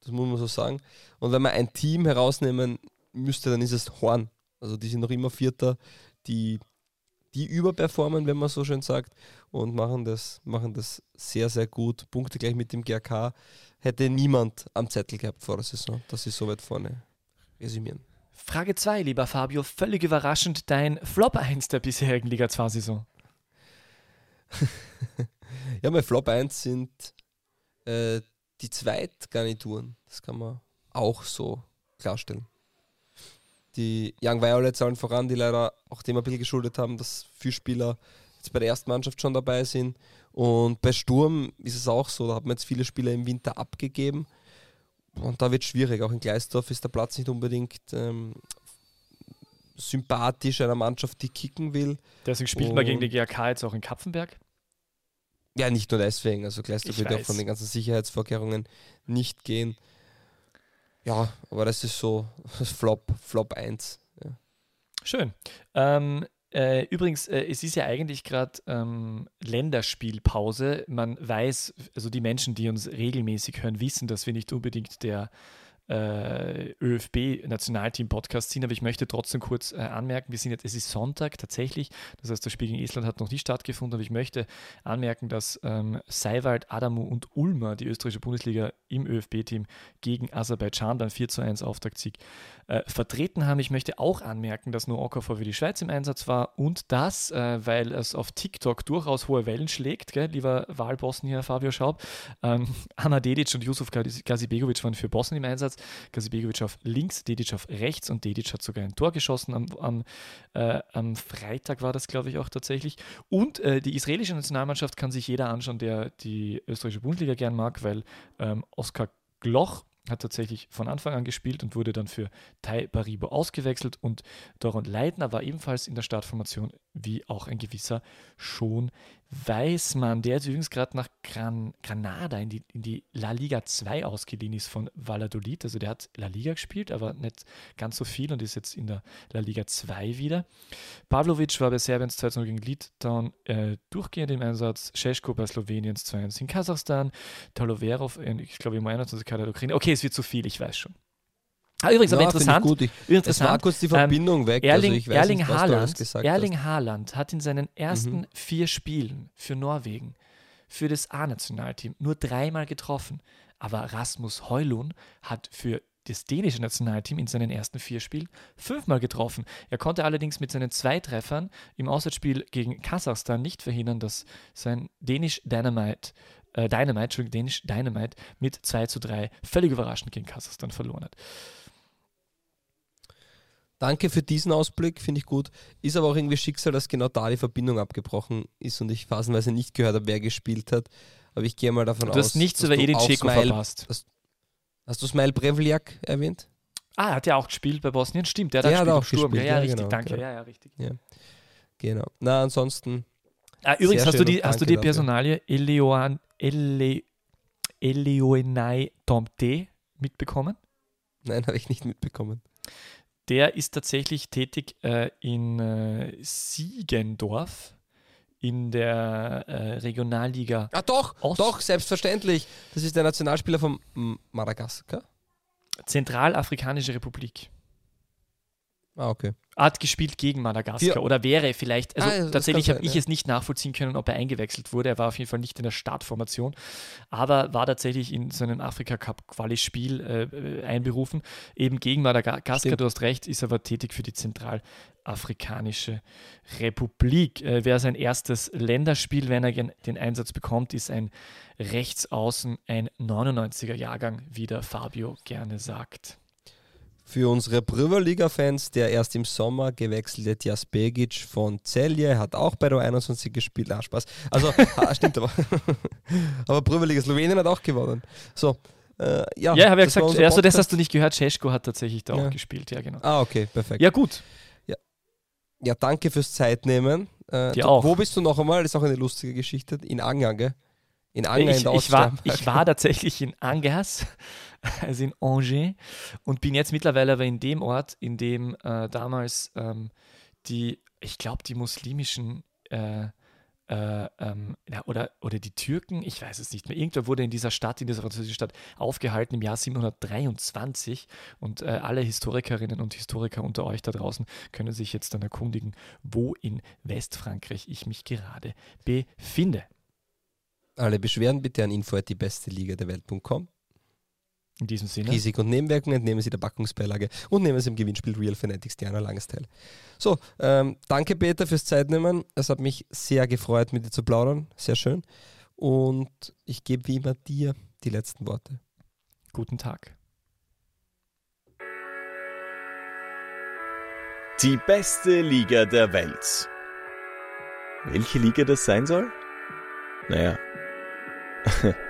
Das muss man so sagen. Und wenn man ein Team herausnehmen müsste, dann ist es Horn. Also die sind noch immer Vierter, die, die überperformen, wenn man so schön sagt, und machen das, machen das sehr, sehr gut. Punkte gleich mit dem GRK hätte niemand am Zettel gehabt vor der Saison, dass sie so weit vorne resümieren. Frage 2, lieber Fabio, völlig überraschend dein Flop 1 der bisherigen Liga 2-Saison. [LAUGHS] ja, mein Flop 1 sind äh, die Zweitgarnituren. Das kann man auch so klarstellen. Die Young Violets allen voran, die leider auch dem ein bisschen geschuldet haben, dass viele Spieler jetzt bei der ersten Mannschaft schon dabei sind. Und bei Sturm ist es auch so, da hat man jetzt viele Spieler im Winter abgegeben und da wird es schwierig. Auch in Gleisdorf ist der Platz nicht unbedingt ähm, sympathisch einer Mannschaft, die kicken will. Deswegen spielt man gegen die GAK jetzt auch in Kapfenberg? Ja, nicht nur deswegen. Also Gleisdorf wird auch von den ganzen Sicherheitsvorkehrungen nicht gehen. Ja, aber das ist so das [LAUGHS] Flop, Flop 1. Ja. Schön. Ähm, äh, übrigens, äh, es ist ja eigentlich gerade ähm, Länderspielpause. Man weiß, also die Menschen, die uns regelmäßig hören, wissen, dass wir nicht unbedingt der äh, ÖFB-Nationalteam-Podcast sind, aber ich möchte trotzdem kurz äh, anmerken, wir sind jetzt, es ist Sonntag tatsächlich, das heißt, das Spiel gegen Estland hat noch nicht stattgefunden, aber ich möchte anmerken, dass ähm, Seiwald, Adamu und Ulmer, die österreichische Bundesliga im ÖFB-Team gegen Aserbaidschan beim 4 zu 1 Auftaktsieg äh, vertreten haben. Ich möchte auch anmerken, dass nur Okafor für die Schweiz im Einsatz war und das, äh, weil es auf TikTok durchaus hohe Wellen schlägt, gell, lieber Wahlbossen hier, Fabio Schaub, ähm, Anna Dedic und Yusuf Gazibegovic waren für Bosnien im Einsatz. Gazibegovic auf links, Dedic auf rechts und Dedic hat sogar ein Tor geschossen. Am, am, äh, am Freitag war das, glaube ich, auch tatsächlich. Und äh, die israelische Nationalmannschaft kann sich jeder anschauen, der die österreichische Bundesliga gern mag, weil ähm, Oskar Gloch hat tatsächlich von Anfang an gespielt und wurde dann für Tai Baribo ausgewechselt und Doron Leitner war ebenfalls in der Startformation, wie auch ein gewisser Schon Weißmann, der jetzt übrigens gerade nach Gran Granada in die, in die La Liga 2 ausgeliehen ist von Valladolid. Also der hat La Liga gespielt, aber nicht ganz so viel und ist jetzt in der La Liga 2 wieder. Pavlovic war bei Serbiens 2 gegen Litauen äh, durchgehend im Einsatz. Šeško bei Sloweniens 2-1 in Kasachstan. Taloverov, ich glaube im 21 Kader der Ukraine. Okay, es wird zu viel, ich weiß schon. Ah, übrigens, ja, aber interessant. Ich gut. Ich, interessant. Es war kurz die Verbindung ähm, weg. Erling, also Erling nicht, Haaland, Erling Haaland hat in seinen ersten mhm. vier Spielen für Norwegen, für das A-Nationalteam, nur dreimal getroffen. Aber Rasmus Heulun hat für das dänische Nationalteam in seinen ersten vier Spielen fünfmal getroffen. Er konnte allerdings mit seinen zwei Treffern im Auswärtsspiel gegen Kasachstan nicht verhindern, dass sein dänisch Dynamite, äh, Dynamite, Entschuldigung, dänisch Dynamite mit 2 zu 3 völlig überraschend gegen Kasachstan verloren hat. Danke für diesen Ausblick, finde ich gut. Ist aber auch irgendwie Schicksal, dass genau da die Verbindung abgebrochen ist und ich phasenweise nicht gehört habe, wer gespielt hat. Aber ich gehe mal davon du aus. Du hast nichts über Edin Dzeko verpasst. Hast, hast, du Smile Brevliak erwähnt? Ah, hat er auch gespielt bei Bosnien? Stimmt, der hat, Der auch hat gespielt auch Sturm. gespielt, ja, ja, ja, richtig, genau, danke. genau. Ja, ja, richtig. Genau. Na, ansonsten, Ah, übrigens, hast du die, hast du die. Personalie Eleoan, Ele, Eleoenai Tomte mitbekommen? nein, [LAUGHS] habe ich nicht mitbekommen. Der ist tatsächlich tätig äh, in äh, Siegendorf in der äh, Regionalliga. Ah, doch, Ost- doch, selbstverständlich. Das ist der Nationalspieler von Madagaskar. Zentralafrikanische Republik. Ah, okay. Hat gespielt gegen Madagaskar Wir- oder wäre vielleicht, also Ah, ja, tatsächlich habe ich ja. es nicht nachvollziehen können, ob er eingewechselt wurde. Er war auf jeden Fall nicht in der Startformation, aber war tatsächlich in so einem Afrika Cup Quali-Spiel äh, äh, einberufen, eben gegen Madagaskar. Stimmt. Du hast recht, ist aber tätig für die Zentralafrikanische Republik. Äh, Wäre sein erstes Länderspiel, wenn er den Einsatz bekommt, ist ein Rechtsaußen, ein 99er Jahrgang, wie der Fabio gerne sagt. Für unsere Prüverliga-Fans, der erst im Sommer gewechselte Tjas Begic von Celje, hat auch bei der 21 gespielt. Ah, Spaß. Also, [LAUGHS] ah, stimmt aber. [LAUGHS] aber Prüverliga Slowenien hat auch gewonnen. So, äh, ja. Ja, habe ja gesagt, also das hast du nicht gehört. Cesko hat tatsächlich da Ja. auch gespielt, ja, genau. Ah, okay, perfekt. Ja, gut. Ja, danke fürs Zeitnehmen. Äh, Dir auch. Wo bist du noch einmal? Das ist auch eine lustige Geschichte. In Angang, gell? In Angang in Ich, der ich, war, ich war tatsächlich in Angers, [LAUGHS] also in Angers, und bin jetzt mittlerweile aber in dem Ort, in dem äh, damals ähm, die, ich glaube, die muslimischen äh, äh, ähm, ja, oder, oder die Türken, ich weiß es nicht mehr. Irgendwer wurde in dieser Stadt, in dieser französischen Stadt, aufgehalten im Jahr 723 und äh, alle Historikerinnen und Historiker unter euch da draußen können sich jetzt dann erkundigen, wo in Westfrankreich ich mich gerade befinde. Alle Beschwerden bitte an info die beste Liga der Welt.com. In diesem Sinne. Risiken und Nebenwirkungen entnehmen Sie der Backungsbeilage und nehmen Sie im Gewinnspiel Real Fanatics Diana Langes teil. So, ähm, danke Peter fürs Zeitnehmen. Es hat mich sehr gefreut, mit dir zu plaudern. Sehr schön. Und ich gebe wie immer dir die letzten Worte. Guten Tag. Die beste Liga der Welt. Welche Liga das sein soll? Naja, [LAUGHS]